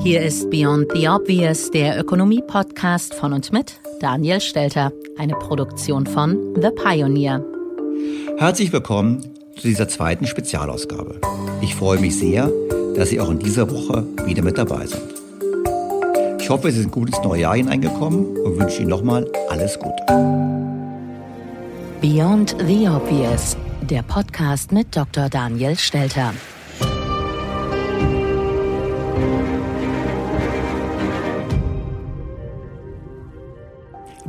Hier ist Beyond the Obvious, der Ökonomie-Podcast von und mit Daniel Stelter, eine Produktion von The Pioneer. Herzlich willkommen zu dieser zweiten Spezialausgabe. Ich freue mich sehr, dass Sie auch in dieser Woche wieder mit dabei sind. Ich hoffe, Sie sind gut ins neue Jahr hineingekommen und wünsche Ihnen nochmal alles Gute. Beyond the Obvious, der Podcast mit Dr. Daniel Stelter.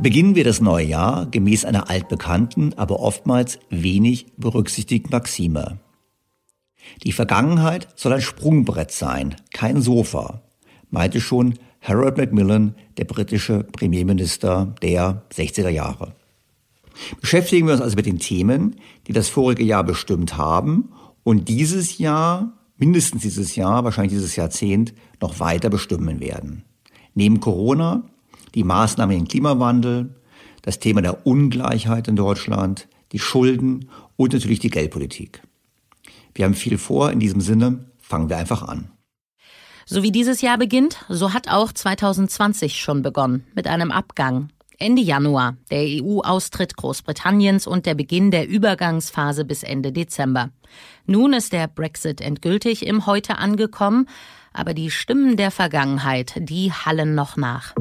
Beginnen wir das neue Jahr gemäß einer altbekannten, aber oftmals wenig berücksichtigten Maxime. Die Vergangenheit soll ein Sprungbrett sein, kein Sofa, meinte schon Harold Macmillan, der britische Premierminister der 60er Jahre. Beschäftigen wir uns also mit den Themen, die das vorige Jahr bestimmt haben und dieses Jahr, mindestens dieses Jahr, wahrscheinlich dieses Jahrzehnt, noch weiter bestimmen werden. Neben Corona die Maßnahmen im Klimawandel, das Thema der Ungleichheit in Deutschland, die Schulden und natürlich die Geldpolitik. Wir haben viel vor. In diesem Sinne fangen wir einfach an. So wie dieses Jahr beginnt, so hat auch 2020 schon begonnen mit einem Abgang. Ende Januar der EU-Austritt Großbritanniens und der Beginn der Übergangsphase bis Ende Dezember. Nun ist der Brexit endgültig im Heute angekommen, aber die Stimmen der Vergangenheit, die hallen noch nach.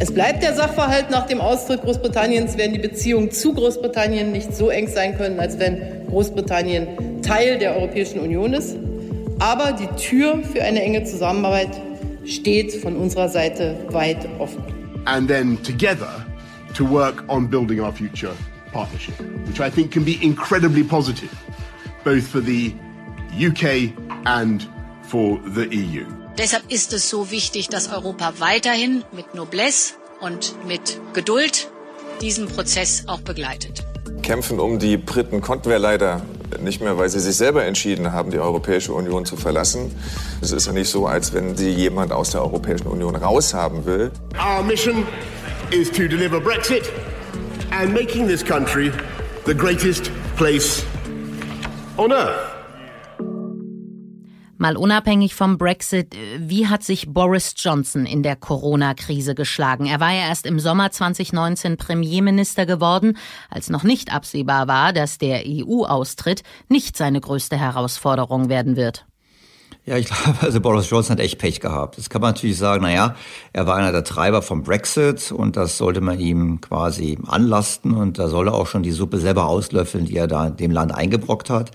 Es bleibt der Sachverhalt, nach dem Austritt Großbritanniens werden die Beziehungen zu Großbritannien nicht so eng sein können, als wenn Großbritannien Teil der Europäischen Union ist. Aber die Tür für eine enge Zusammenarbeit steht von unserer Seite weit offen. And then together to work on building our future partnership, which I think can be incredibly positive, both for the UK and for the EU. Deshalb ist es so wichtig, dass Europa weiterhin mit Noblesse und mit Geduld diesen Prozess auch begleitet. Kämpfen um die Briten konnten wir leider nicht mehr, weil sie sich selber entschieden haben, die Europäische Union zu verlassen. Es ist ja nicht so, als wenn sie jemand aus der Europäischen Union raushaben will. Our mission is to deliver Brexit and making this country the greatest place on earth. Mal unabhängig vom Brexit, wie hat sich Boris Johnson in der Corona-Krise geschlagen? Er war ja erst im Sommer 2019 Premierminister geworden, als noch nicht absehbar war, dass der EU-Austritt nicht seine größte Herausforderung werden wird. Ja, ich glaube, also Boris Johnson hat echt Pech gehabt. Das kann man natürlich sagen, naja, er war einer der Treiber vom Brexit und das sollte man ihm quasi anlasten und da soll er auch schon die Suppe selber auslöffeln, die er da dem Land eingebrockt hat.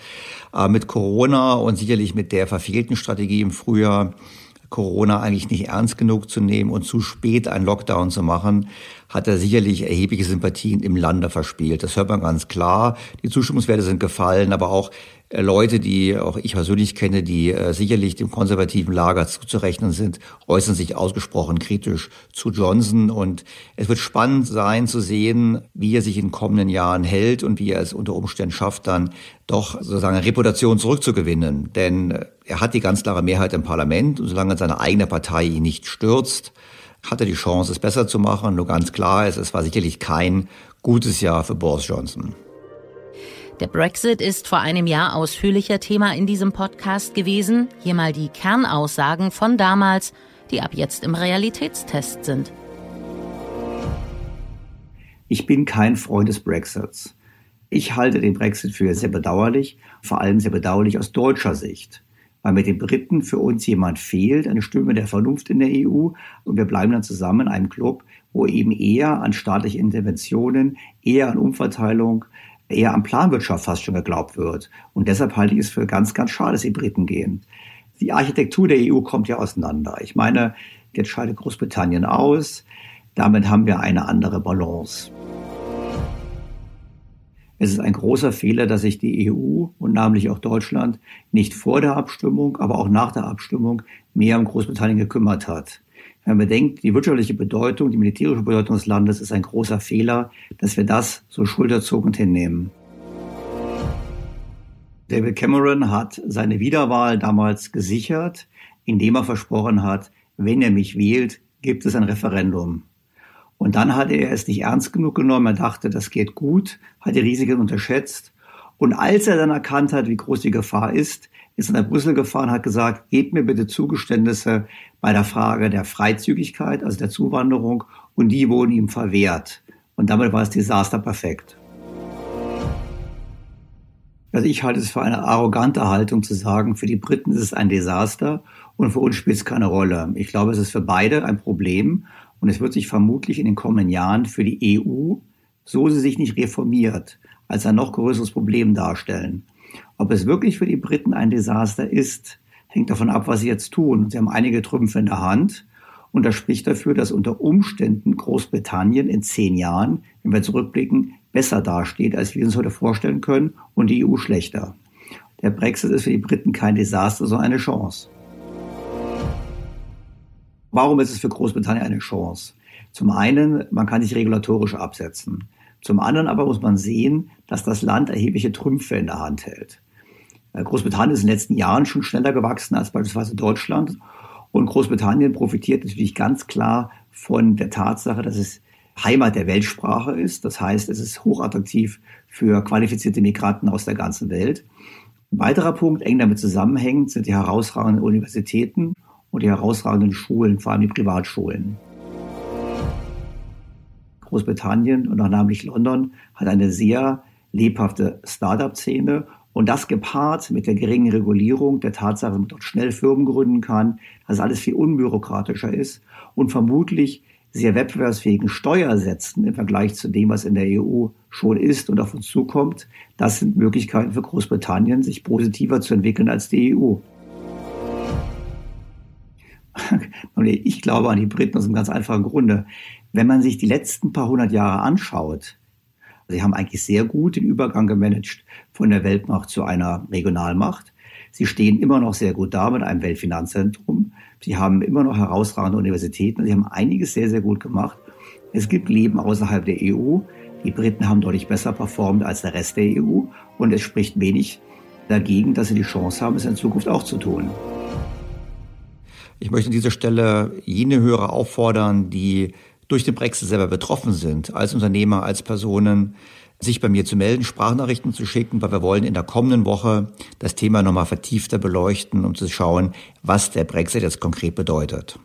Aber mit Corona und sicherlich mit der verfehlten Strategie im Frühjahr, Corona eigentlich nicht ernst genug zu nehmen und zu spät einen Lockdown zu machen, hat er sicherlich erhebliche Sympathien im Lande verspielt. Das hört man ganz klar. Die Zustimmungswerte sind gefallen, aber auch äh, Leute, die auch ich persönlich kenne, die äh, sicherlich dem konservativen Lager zuzurechnen sind, äußern sich ausgesprochen kritisch zu Johnson. Und es wird spannend sein zu sehen, wie er sich in kommenden Jahren hält und wie er es unter Umständen schafft, dann doch sozusagen Reputation zurückzugewinnen. Denn äh, er hat die ganz klare Mehrheit im Parlament und solange seine eigene Partei ihn nicht stürzt, hatte die Chance, es besser zu machen. Nur ganz klar ist, es war sicherlich kein gutes Jahr für Boris Johnson. Der Brexit ist vor einem Jahr ausführlicher Thema in diesem Podcast gewesen. Hier mal die Kernaussagen von damals, die ab jetzt im Realitätstest sind. Ich bin kein Freund des Brexits. Ich halte den Brexit für sehr bedauerlich, vor allem sehr bedauerlich aus deutscher Sicht weil mit den Briten für uns jemand fehlt, eine Stimme der Vernunft in der EU. Und wir bleiben dann zusammen in einem Club, wo eben eher an staatliche Interventionen, eher an Umverteilung, eher an Planwirtschaft fast schon geglaubt wird. Und deshalb halte ich es für ganz, ganz schade, dass die Briten gehen. Die Architektur der EU kommt ja auseinander. Ich meine, jetzt scheidet Großbritannien aus. Damit haben wir eine andere Balance. Es ist ein großer Fehler, dass sich die EU und namentlich auch Deutschland nicht vor der Abstimmung, aber auch nach der Abstimmung mehr um Großbritannien gekümmert hat. Wenn man bedenkt, die wirtschaftliche Bedeutung, die militärische Bedeutung des Landes ist ein großer Fehler, dass wir das so schulterzogend hinnehmen. David Cameron hat seine Wiederwahl damals gesichert, indem er versprochen hat, wenn er mich wählt, gibt es ein Referendum. Und dann hatte er es nicht ernst genug genommen. Er dachte, das geht gut, hat die Risiken unterschätzt. Und als er dann erkannt hat, wie groß die Gefahr ist, ist er nach Brüssel gefahren, hat gesagt, gebt mir bitte Zugeständnisse bei der Frage der Freizügigkeit, also der Zuwanderung, und die wurden ihm verwehrt. Und damit war das Desaster perfekt. Also ich halte es für eine arrogante Haltung zu sagen, für die Briten ist es ein Desaster und für uns spielt es keine Rolle. Ich glaube, es ist für beide ein Problem und es wird sich vermutlich in den kommenden Jahren für die EU, so sie sich nicht reformiert, als ein noch größeres Problem darstellen. Ob es wirklich für die Briten ein Desaster ist, hängt davon ab, was sie jetzt tun. Sie haben einige Trümpfe in der Hand. Und das spricht dafür, dass unter Umständen Großbritannien in zehn Jahren, wenn wir zurückblicken, besser dasteht, als wir uns heute vorstellen können und die EU schlechter. Der Brexit ist für die Briten kein Desaster, sondern eine Chance. Warum ist es für Großbritannien eine Chance? Zum einen, man kann sich regulatorisch absetzen. Zum anderen aber muss man sehen, dass das Land erhebliche Trümpfe in der Hand hält. Äh, Großbritannien ist in den letzten Jahren schon schneller gewachsen als beispielsweise Deutschland. Und Großbritannien profitiert natürlich ganz klar von der Tatsache, dass es Heimat der Weltsprache ist. Das heißt, es ist hochattraktiv für qualifizierte Migranten aus der ganzen Welt. Ein weiterer Punkt, eng damit zusammenhängend, sind die herausragenden Universitäten und die herausragenden Schulen, vor allem die Privatschulen. Großbritannien und auch namentlich London hat eine sehr lebhafte Start-up-Szene und das gepaart mit der geringen Regulierung, der Tatsache, dass man dort schnell Firmen gründen kann, dass alles viel unbürokratischer ist und vermutlich sehr wettbewerbsfähigen Steuersätzen im Vergleich zu dem, was in der EU schon ist und auf uns zukommt. Das sind Möglichkeiten für Großbritannien, sich positiver zu entwickeln als die EU. ich glaube an die Briten aus einem ganz einfachen Grunde. Wenn man sich die letzten paar hundert Jahre anschaut, sie haben eigentlich sehr gut den Übergang gemanagt von der Weltmacht zu einer Regionalmacht. Sie stehen immer noch sehr gut da mit einem Weltfinanzzentrum. Sie haben immer noch herausragende Universitäten. Sie haben einiges sehr, sehr gut gemacht. Es gibt Leben außerhalb der EU. Die Briten haben deutlich besser performt als der Rest der EU. Und es spricht wenig dagegen, dass sie die Chance haben, es in Zukunft auch zu tun. Ich möchte an dieser Stelle jene Hörer auffordern, die durch den Brexit selber betroffen sind, als Unternehmer, als Personen, sich bei mir zu melden, Sprachnachrichten zu schicken, weil wir wollen in der kommenden Woche das Thema nochmal vertiefter beleuchten, um zu schauen, was der Brexit jetzt konkret bedeutet.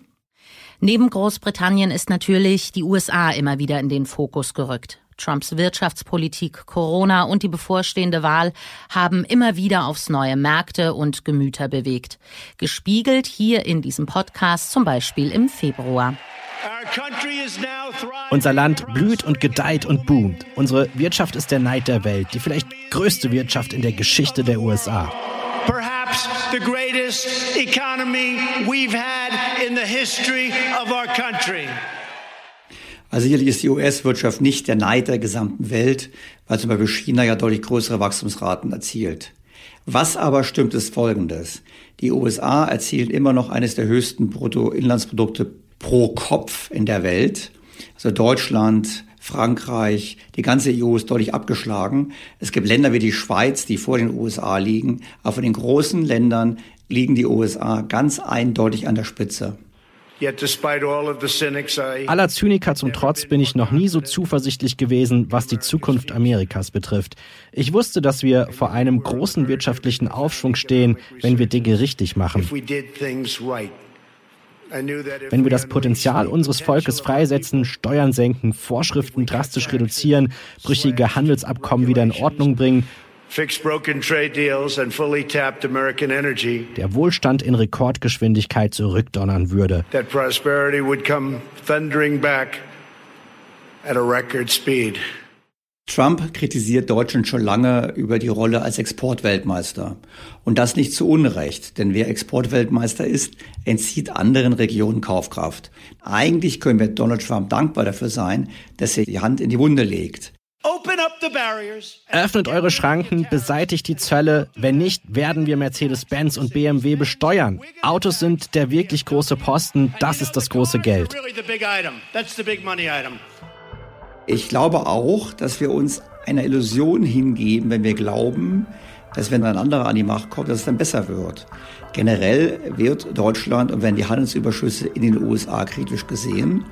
Neben Großbritannien ist natürlich die USA immer wieder in den Fokus gerückt. Trumps Wirtschaftspolitik, Corona und die bevorstehende Wahl haben immer wieder aufs neue Märkte und Gemüter bewegt. Gespiegelt hier in diesem Podcast zum Beispiel im Februar. Unser Land blüht und gedeiht und boomt. Unsere Wirtschaft ist der Neid der Welt, die vielleicht größte Wirtschaft in der Geschichte der USA. Perhaps the greatest economy we've had in the history of our country. Also sicherlich ist die US-Wirtschaft nicht der Neid der gesamten Welt, weil zum Beispiel China ja deutlich größere Wachstumsraten erzielt. Was aber stimmt, ist Folgendes. Die USA erzielen immer noch eines der höchsten Bruttoinlandsprodukte pro Kopf in der Welt. Also Deutschland, Frankreich, die ganze EU ist deutlich abgeschlagen. Es gibt Länder wie die Schweiz, die vor den USA liegen. Aber von den großen Ländern liegen die USA ganz eindeutig an der Spitze. Aller Zyniker zum Trotz bin ich noch nie so zuversichtlich gewesen, was die Zukunft Amerikas betrifft. Ich wusste, dass wir vor einem großen wirtschaftlichen Aufschwung stehen, wenn wir Dinge richtig machen. Wenn wir das Potenzial unseres Volkes freisetzen, Steuern senken, Vorschriften drastisch reduzieren, brüchige Handelsabkommen wieder in Ordnung bringen, der Wohlstand in Rekordgeschwindigkeit zurückdonnern würde. That prosperity would come thundering back at a record speed. Trump kritisiert Deutschland schon lange über die Rolle als Exportweltmeister. Und das nicht zu Unrecht, denn wer Exportweltmeister ist, entzieht anderen Regionen Kaufkraft. Eigentlich können wir Donald Trump dankbar dafür sein, dass er die Hand in die Wunde legt. Öffnet eure Schranken, beseitigt die Zölle. Wenn nicht, werden wir Mercedes-Benz und BMW besteuern. Autos sind der wirklich große Posten, das ist das große Geld. Ich glaube auch, dass wir uns einer Illusion hingeben, wenn wir glauben, dass wenn ein anderer an die Macht kommt, dass es dann besser wird. Generell wird Deutschland und werden die Handelsüberschüsse in den USA kritisch gesehen.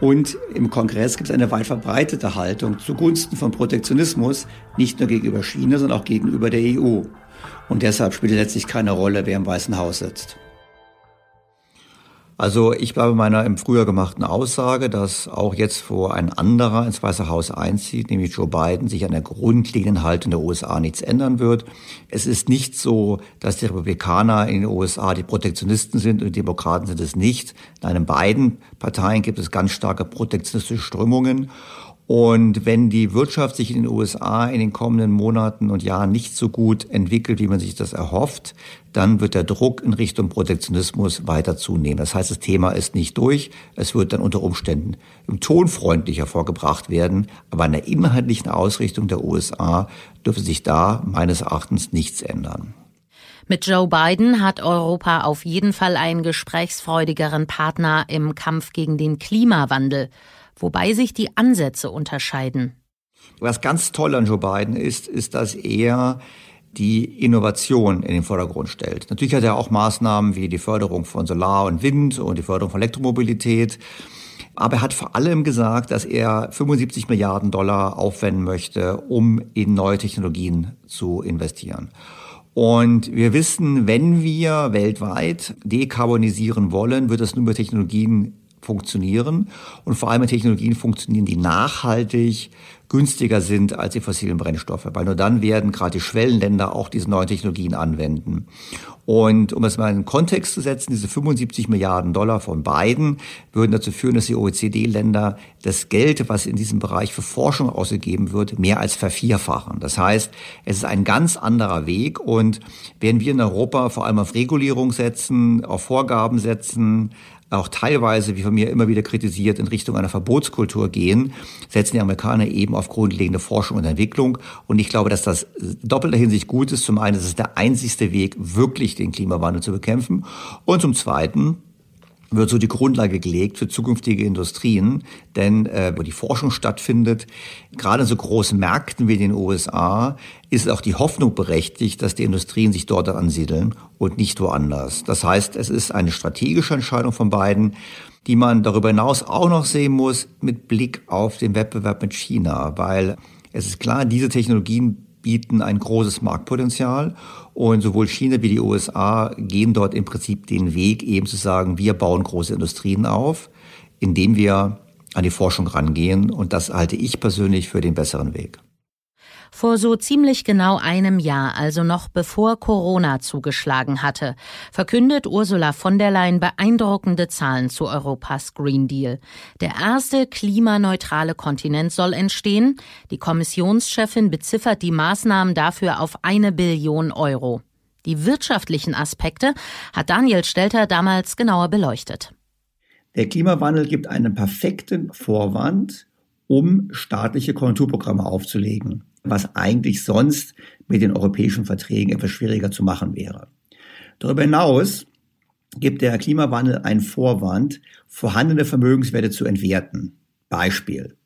Und im Kongress gibt es eine weit verbreitete Haltung zugunsten von Protektionismus, nicht nur gegenüber China, sondern auch gegenüber der EU. Und deshalb spielt letztlich keine Rolle, wer im Weißen Haus sitzt. Also ich bleibe meiner im Frühjahr gemachten Aussage, dass auch jetzt, wo ein anderer ins Weiße Haus einzieht, nämlich Joe Biden, sich an der grundlegenden Haltung der USA nichts ändern wird. Es ist nicht so, dass die Republikaner in den USA die Protektionisten sind und die Demokraten sind es nicht. In einem beiden Parteien gibt es ganz starke protektionistische Strömungen. Und wenn die Wirtschaft sich in den USA in den kommenden Monaten und Jahren nicht so gut entwickelt, wie man sich das erhofft, dann wird der Druck in Richtung Protektionismus weiter zunehmen. Das heißt, das Thema ist nicht durch. Es wird dann unter Umständen im Ton freundlicher vorgebracht werden. Aber an der inhaltlichen Ausrichtung der USA dürfte sich da meines Erachtens nichts ändern. Mit Joe Biden hat Europa auf jeden Fall einen gesprächsfreudigeren Partner im Kampf gegen den Klimawandel wobei sich die Ansätze unterscheiden. Was ganz toll an Joe Biden ist, ist, dass er die Innovation in den Vordergrund stellt. Natürlich hat er auch Maßnahmen wie die Förderung von Solar und Wind und die Förderung von Elektromobilität. Aber er hat vor allem gesagt, dass er 75 Milliarden Dollar aufwenden möchte, um in neue Technologien zu investieren. Und wir wissen, wenn wir weltweit dekarbonisieren wollen, wird es nur über Technologien funktionieren und vor allem Technologien funktionieren, die nachhaltig günstiger sind als die fossilen Brennstoffe, weil nur dann werden gerade die Schwellenländer auch diese neuen Technologien anwenden. Und um es mal in den Kontext zu setzen, diese 75 Milliarden Dollar von beiden würden dazu führen, dass die OECD-Länder das Geld, was in diesem Bereich für Forschung ausgegeben wird, mehr als vervierfachen. Das heißt, es ist ein ganz anderer Weg und werden wir in Europa vor allem auf Regulierung setzen, auf Vorgaben setzen, auch teilweise, wie von mir immer wieder kritisiert, in Richtung einer Verbotskultur gehen, setzen die Amerikaner eben auf grundlegende Forschung und Entwicklung. Und ich glaube, dass das doppelter Hinsicht gut ist. Zum einen, ist der einzigste Weg, wirklich den Klimawandel zu bekämpfen. Und zum Zweiten, wird so die Grundlage gelegt für zukünftige Industrien, denn äh, wo die Forschung stattfindet, gerade in so großen Märkten wie den USA, ist auch die Hoffnung berechtigt, dass die Industrien sich dort ansiedeln und nicht woanders. Das heißt, es ist eine strategische Entscheidung von beiden, die man darüber hinaus auch noch sehen muss mit Blick auf den Wettbewerb mit China, weil es ist klar, diese Technologien bieten ein großes Marktpotenzial und sowohl China wie die USA gehen dort im Prinzip den Weg, eben zu sagen, wir bauen große Industrien auf, indem wir an die Forschung rangehen. Und das halte ich persönlich für den besseren Weg. Vor so ziemlich genau einem Jahr, also noch bevor Corona zugeschlagen hatte, verkündet Ursula von der Leyen beeindruckende Zahlen zu Europas Green Deal. Der erste klimaneutrale Kontinent soll entstehen. Die Kommissionschefin beziffert die Maßnahmen dafür auf eine Billion Euro. Die wirtschaftlichen Aspekte hat Daniel Stelter damals genauer beleuchtet. Der Klimawandel gibt einen perfekten Vorwand, um staatliche Konjunkturprogramme aufzulegen was eigentlich sonst mit den europäischen Verträgen etwas schwieriger zu machen wäre. Darüber hinaus gibt der Klimawandel einen Vorwand, vorhandene Vermögenswerte zu entwerten. Beispiel.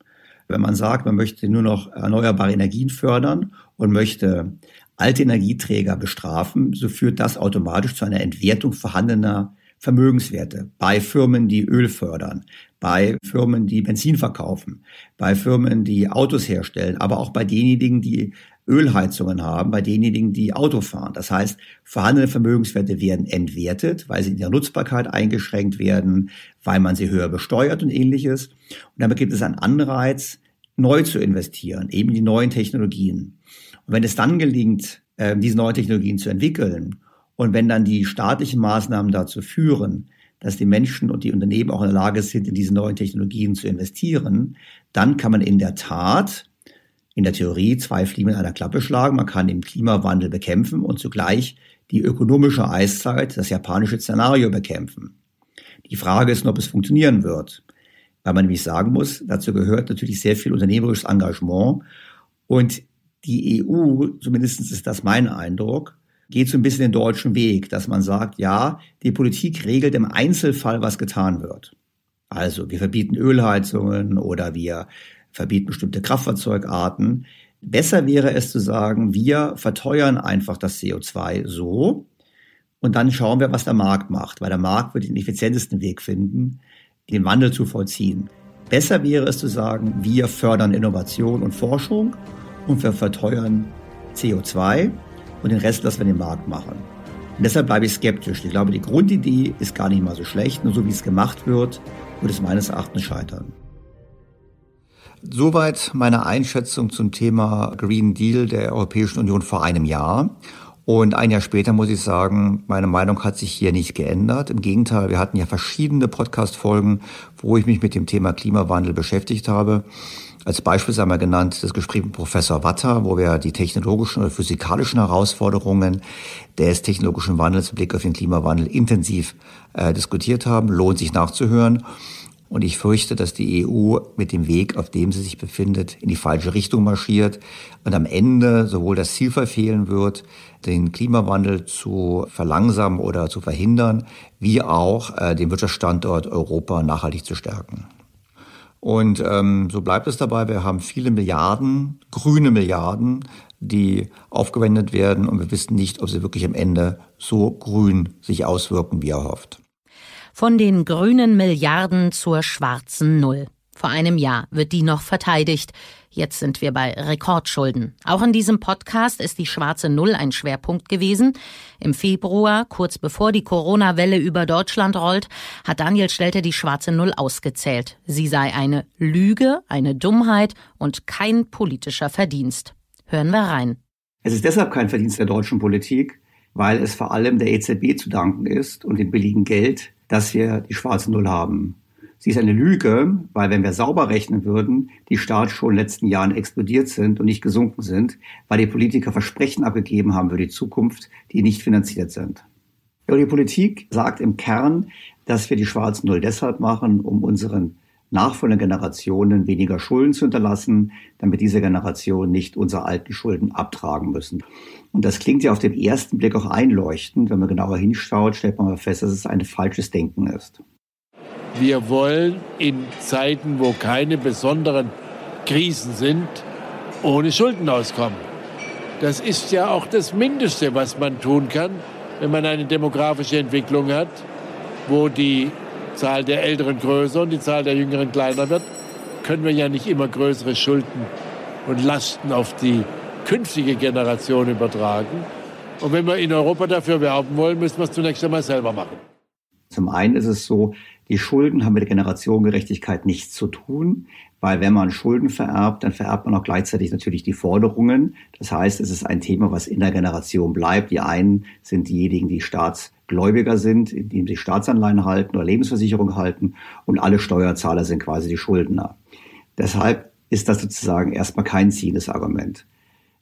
Wenn man sagt, man möchte nur noch erneuerbare Energien fördern und möchte alte Energieträger bestrafen, so führt das automatisch zu einer Entwertung vorhandener Vermögenswerte bei Firmen, die Öl fördern, bei Firmen, die Benzin verkaufen, bei Firmen, die Autos herstellen, aber auch bei denjenigen, die Ölheizungen haben, bei denjenigen, die Auto fahren. Das heißt, vorhandene Vermögenswerte werden entwertet, weil sie in der Nutzbarkeit eingeschränkt werden, weil man sie höher besteuert und ähnliches. Und damit gibt es einen Anreiz, neu zu investieren, eben die neuen Technologien. Und wenn es dann gelingt, äh, diese neuen Technologien zu entwickeln und wenn dann die staatlichen Maßnahmen dazu führen, dass die Menschen und die Unternehmen auch in der Lage sind, in diese neuen Technologien zu investieren, dann kann man in der Tat in der Theorie zwei Fliegen in einer Klappe schlagen. Man kann den Klimawandel bekämpfen und zugleich die ökonomische Eiszeit, das japanische Szenario bekämpfen. Die Frage ist nur, ob es funktionieren wird. Weil man nämlich sagen muss, dazu gehört natürlich sehr viel unternehmerisches Engagement. Und die EU, zumindest ist das mein Eindruck, geht so ein bisschen den deutschen Weg, dass man sagt, ja, die Politik regelt im Einzelfall, was getan wird. Also wir verbieten Ölheizungen oder wir verbieten bestimmte Kraftfahrzeugarten. Besser wäre es zu sagen, wir verteuern einfach das CO2 so und dann schauen wir, was der Markt macht, weil der Markt wird den effizientesten Weg finden, den Wandel zu vollziehen. Besser wäre es zu sagen, wir fördern Innovation und Forschung und wir verteuern CO2 und den Rest lassen wir den Markt machen. Und deshalb bleibe ich skeptisch. Ich glaube, die Grundidee ist gar nicht mal so schlecht, nur so wie es gemacht wird, wird es meines Erachtens scheitern. Soweit meine Einschätzung zum Thema Green Deal der Europäischen Union vor einem Jahr. Und ein Jahr später muss ich sagen, meine Meinung hat sich hier nicht geändert. Im Gegenteil, wir hatten ja verschiedene Podcast-Folgen, wo ich mich mit dem Thema Klimawandel beschäftigt habe. Als Beispiel sei mal genannt das Gespräch mit Professor Watter, wo wir die technologischen oder physikalischen Herausforderungen des technologischen Wandels im Blick auf den Klimawandel intensiv äh, diskutiert haben. Lohnt sich nachzuhören. Und ich fürchte, dass die EU mit dem Weg, auf dem sie sich befindet, in die falsche Richtung marschiert und am Ende sowohl das Ziel verfehlen wird, den Klimawandel zu verlangsamen oder zu verhindern, wie auch äh, den Wirtschaftsstandort Europa nachhaltig zu stärken. Und ähm, so bleibt es dabei. Wir haben viele Milliarden, grüne Milliarden, die aufgewendet werden und wir wissen nicht, ob sie wirklich am Ende so grün sich auswirken, wie erhofft. Von den grünen Milliarden zur schwarzen Null. Vor einem Jahr wird die noch verteidigt. Jetzt sind wir bei Rekordschulden. Auch in diesem Podcast ist die schwarze Null ein Schwerpunkt gewesen. Im Februar, kurz bevor die Corona-Welle über Deutschland rollt, hat Daniel Stelter die schwarze Null ausgezählt. Sie sei eine Lüge, eine Dummheit und kein politischer Verdienst. Hören wir rein. Es ist deshalb kein Verdienst der deutschen Politik, weil es vor allem der EZB zu danken ist und dem billigen Geld, dass wir die schwarze Null haben. Sie ist eine Lüge, weil wenn wir sauber rechnen würden, die Staatsschulden in den letzten Jahren explodiert sind und nicht gesunken sind, weil die Politiker Versprechen abgegeben haben für die Zukunft, die nicht finanziert sind. Ja, die Politik sagt im Kern, dass wir die schwarzen Null deshalb machen, um unseren nachfolgenden Generationen weniger Schulden zu hinterlassen, damit diese Generationen nicht unsere alten Schulden abtragen müssen. Und das klingt ja auf den ersten Blick auch einleuchtend. Wenn man genauer hinschaut, stellt man fest, dass es ein falsches Denken ist. Wir wollen in Zeiten, wo keine besonderen Krisen sind, ohne Schulden auskommen. Das ist ja auch das Mindeste, was man tun kann, wenn man eine demografische Entwicklung hat, wo die Zahl der Älteren größer und die Zahl der Jüngeren kleiner wird, können wir ja nicht immer größere Schulden und Lasten auf die künftige Generation übertragen. Und wenn wir in Europa dafür werben wollen, müssen wir es zunächst einmal selber machen. Zum einen ist es so, Die Schulden haben mit der Generationengerechtigkeit nichts zu tun, weil wenn man Schulden vererbt, dann vererbt man auch gleichzeitig natürlich die Forderungen. Das heißt, es ist ein Thema, was in der Generation bleibt. Die einen sind diejenigen, die Staatsgläubiger sind, indem sie Staatsanleihen halten oder Lebensversicherung halten und alle Steuerzahler sind quasi die Schuldner. Deshalb ist das sozusagen erstmal kein ziehendes Argument.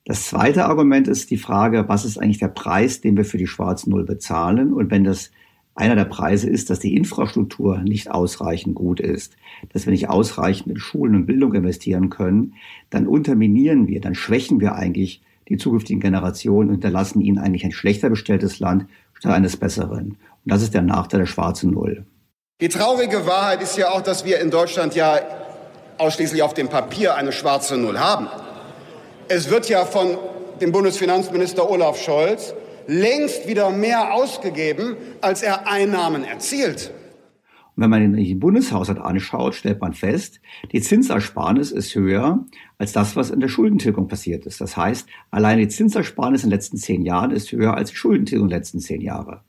Das zweite Argument ist die Frage, was ist eigentlich der Preis, den wir für die schwarzen Null bezahlen? Und wenn das einer der Preise ist, dass die Infrastruktur nicht ausreichend gut ist, dass wir nicht ausreichend in Schulen und Bildung investieren können, dann unterminieren wir, dann schwächen wir eigentlich die zukünftigen Generationen und hinterlassen ihnen eigentlich ein schlechter bestelltes Land statt eines besseren. Und das ist der Nachteil der schwarzen Null. Die traurige Wahrheit ist ja auch, dass wir in Deutschland ja ausschließlich auf dem Papier eine schwarze Null haben. Es wird ja von dem Bundesfinanzminister Olaf Scholz längst wieder mehr ausgegeben, als er Einnahmen erzielt. Und wenn man den Bundeshaushalt anschaut, stellt man fest, die Zinsersparnis ist höher als das, was in der Schuldentilgung passiert ist. Das heißt, allein die Zinsersparnis in den letzten zehn Jahren ist höher als die Schuldentilgung in den letzten zehn Jahren.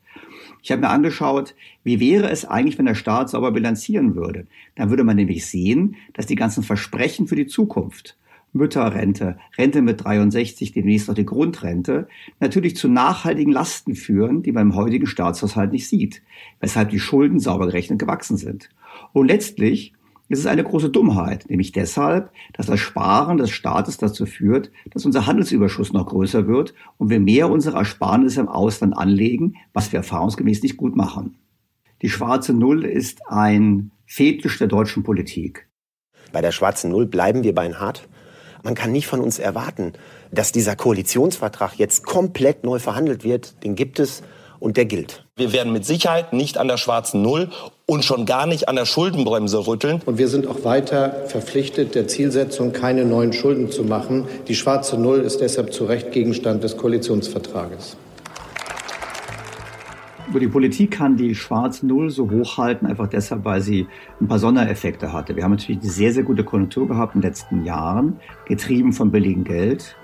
Ich habe mir angeschaut, wie wäre es eigentlich, wenn der Staat sauber bilanzieren würde. Dann würde man nämlich sehen, dass die ganzen Versprechen für die Zukunft Mütterrente, Rente mit 63, demnächst noch die Grundrente, natürlich zu nachhaltigen Lasten führen, die man im heutigen Staatshaushalt nicht sieht, weshalb die Schulden sauber gerechnet gewachsen sind. Und letztlich ist es eine große Dummheit, nämlich deshalb, dass das Sparen des Staates dazu führt, dass unser Handelsüberschuss noch größer wird und wir mehr unserer Ersparnisse im Ausland anlegen, was wir erfahrungsgemäß nicht gut machen. Die schwarze Null ist ein Fetisch der deutschen Politik. Bei der schwarzen Null bleiben wir beinhart. Man kann nicht von uns erwarten, dass dieser Koalitionsvertrag jetzt komplett neu verhandelt wird. Den gibt es und der gilt. Wir werden mit Sicherheit nicht an der schwarzen Null und schon gar nicht an der Schuldenbremse rütteln. Und wir sind auch weiter verpflichtet, der Zielsetzung keine neuen Schulden zu machen. Die schwarze Null ist deshalb zu Recht Gegenstand des Koalitionsvertrages. Die Politik kann die schwarze Null so hochhalten, einfach deshalb, weil sie ein paar Sondereffekte hatte. Wir haben natürlich eine sehr, sehr gute Konjunktur gehabt in den letzten Jahren, getrieben vom billigen Geld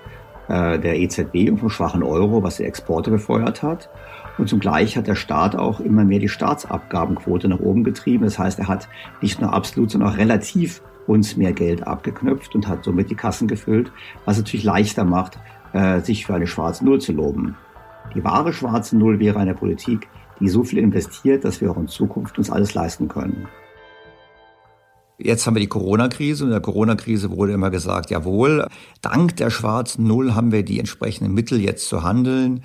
äh, der EZB und vom schwachen Euro, was die Exporte befeuert hat. Und zugleich hat der Staat auch immer mehr die Staatsabgabenquote nach oben getrieben. Das heißt, er hat nicht nur absolut, sondern auch relativ uns mehr Geld abgeknöpft und hat somit die Kassen gefüllt, was natürlich leichter macht, äh, sich für eine schwarze Null zu loben. Die wahre schwarze Null wäre eine Politik, die so viel investiert, dass wir auch in Zukunft uns alles leisten können. Jetzt haben wir die Corona-Krise und in der Corona-Krise wurde immer gesagt, jawohl, dank der schwarzen Null haben wir die entsprechenden Mittel jetzt zu handeln.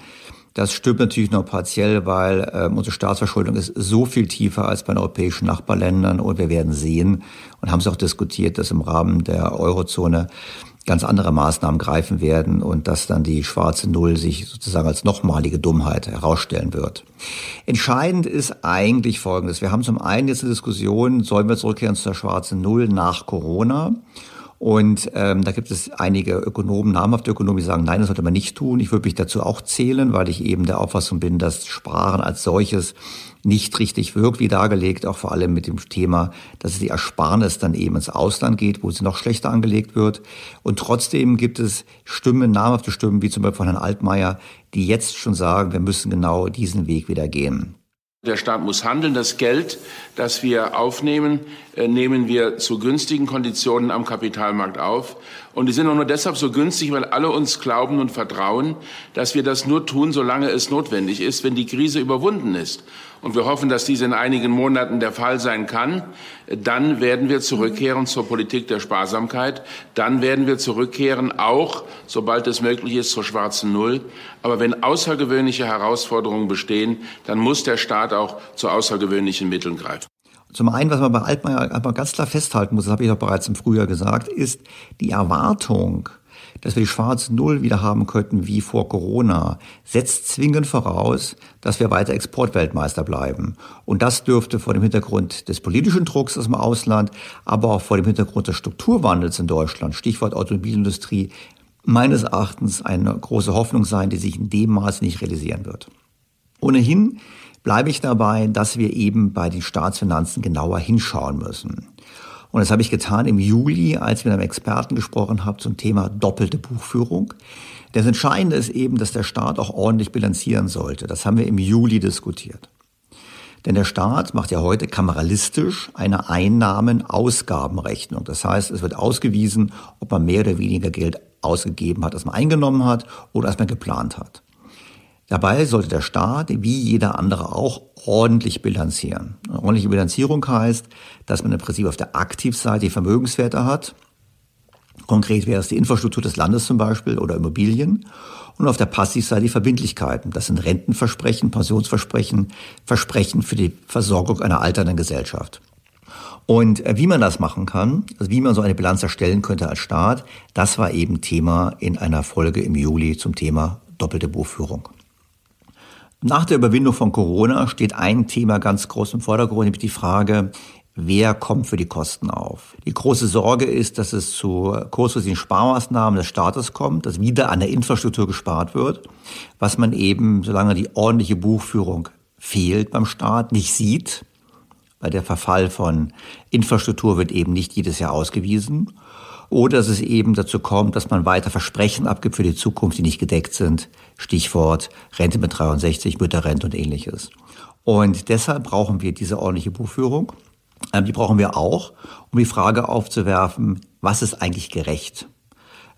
Das stimmt natürlich nur partiell, weil äh, unsere Staatsverschuldung ist so viel tiefer als bei den europäischen Nachbarländern und wir werden sehen und haben es auch diskutiert, dass im Rahmen der Eurozone ganz andere Maßnahmen greifen werden und dass dann die schwarze Null sich sozusagen als nochmalige Dummheit herausstellen wird. Entscheidend ist eigentlich Folgendes. Wir haben zum einen jetzt eine Diskussion, sollen wir zurückkehren zur schwarzen Null nach Corona? Und ähm, da gibt es einige Ökonomen, namhafte Ökonomen, die sagen, nein, das sollte man nicht tun. Ich würde mich dazu auch zählen, weil ich eben der Auffassung bin, dass Sparen als solches nicht richtig wirkt, wie dargelegt, auch vor allem mit dem Thema, dass die Ersparnis dann eben ins Ausland geht, wo sie noch schlechter angelegt wird. Und trotzdem gibt es Stimmen, namhafte Stimmen, wie zum Beispiel von Herrn Altmaier, die jetzt schon sagen, wir müssen genau diesen Weg wieder gehen. Der Staat muss handeln. Das Geld, das wir aufnehmen, äh, nehmen wir zu günstigen Konditionen am Kapitalmarkt auf. Und die sind auch nur deshalb so günstig, weil alle uns glauben und vertrauen, dass wir das nur tun, solange es notwendig ist, wenn die Krise überwunden ist und wir hoffen, dass dies in einigen Monaten der Fall sein kann, dann werden wir zurückkehren zur Politik der Sparsamkeit. Dann werden wir zurückkehren, auch, sobald es möglich ist, zur schwarzen Null. Aber wenn außergewöhnliche Herausforderungen bestehen, dann muss der Staat auch zu außergewöhnlichen Mitteln greifen. Zum einen, was man bei Altmaier einfach ganz klar festhalten muss, das habe ich auch bereits im Frühjahr gesagt, ist die Erwartung, dass wir die schwarze Null wieder haben könnten wie vor Corona, setzt zwingend voraus, dass wir weiter Exportweltmeister bleiben. Und das dürfte vor dem Hintergrund des politischen Drucks aus dem Ausland, aber auch vor dem Hintergrund des Strukturwandels in Deutschland, Stichwort Automobilindustrie, meines Erachtens eine große Hoffnung sein, die sich in dem Maße nicht realisieren wird. Ohnehin bleibe ich dabei, dass wir eben bei den Staatsfinanzen genauer hinschauen müssen. Und das habe ich getan im Juli, als ich mit einem Experten gesprochen habe zum Thema doppelte Buchführung. Das Entscheidende ist eben, dass der Staat auch ordentlich bilanzieren sollte. Das haben wir im Juli diskutiert. Denn der Staat macht ja heute kameralistisch eine Einnahmen-Ausgabenrechnung. Das heißt, es wird ausgewiesen, ob man mehr oder weniger Geld ausgegeben hat, als man eingenommen hat oder als man geplant hat. Dabei sollte der Staat, wie jeder andere auch, ordentlich bilanzieren. Eine ordentliche Bilanzierung heißt, dass man im Prinzip auf der Aktivseite die Vermögenswerte hat. Konkret wäre es die Infrastruktur des Landes zum Beispiel oder Immobilien. Und auf der Passivseite die Verbindlichkeiten. Das sind Rentenversprechen, Pensionsversprechen, Versprechen für die Versorgung einer alternden Gesellschaft. Und äh, wie man das machen kann, also wie man so eine Bilanz erstellen könnte als Staat, das war eben Thema in einer Folge im Juli zum Thema doppelte Buchführung. Nach der Überwindung von Corona steht ein Thema ganz groß im Vordergrund, nämlich die Frage, wer kommt für die Kosten auf. Die große Sorge ist, dass es zu kurzfristigen Sparmaßnahmen des Staates kommt, dass wieder an der Infrastruktur gespart wird, was man eben, solange die ordentliche Buchführung fehlt beim Staat, nicht sieht, weil der Verfall von Infrastruktur wird eben nicht jedes Jahr ausgewiesen oder dass es eben dazu kommt, dass man weiter Versprechen abgibt für die Zukunft, die nicht gedeckt sind. Stichwort Rente mit 63, Mütterrente und ähnliches. Und deshalb brauchen wir diese ordentliche Buchführung. Ähm, die brauchen wir auch, um die Frage aufzuwerfen, was ist eigentlich gerecht?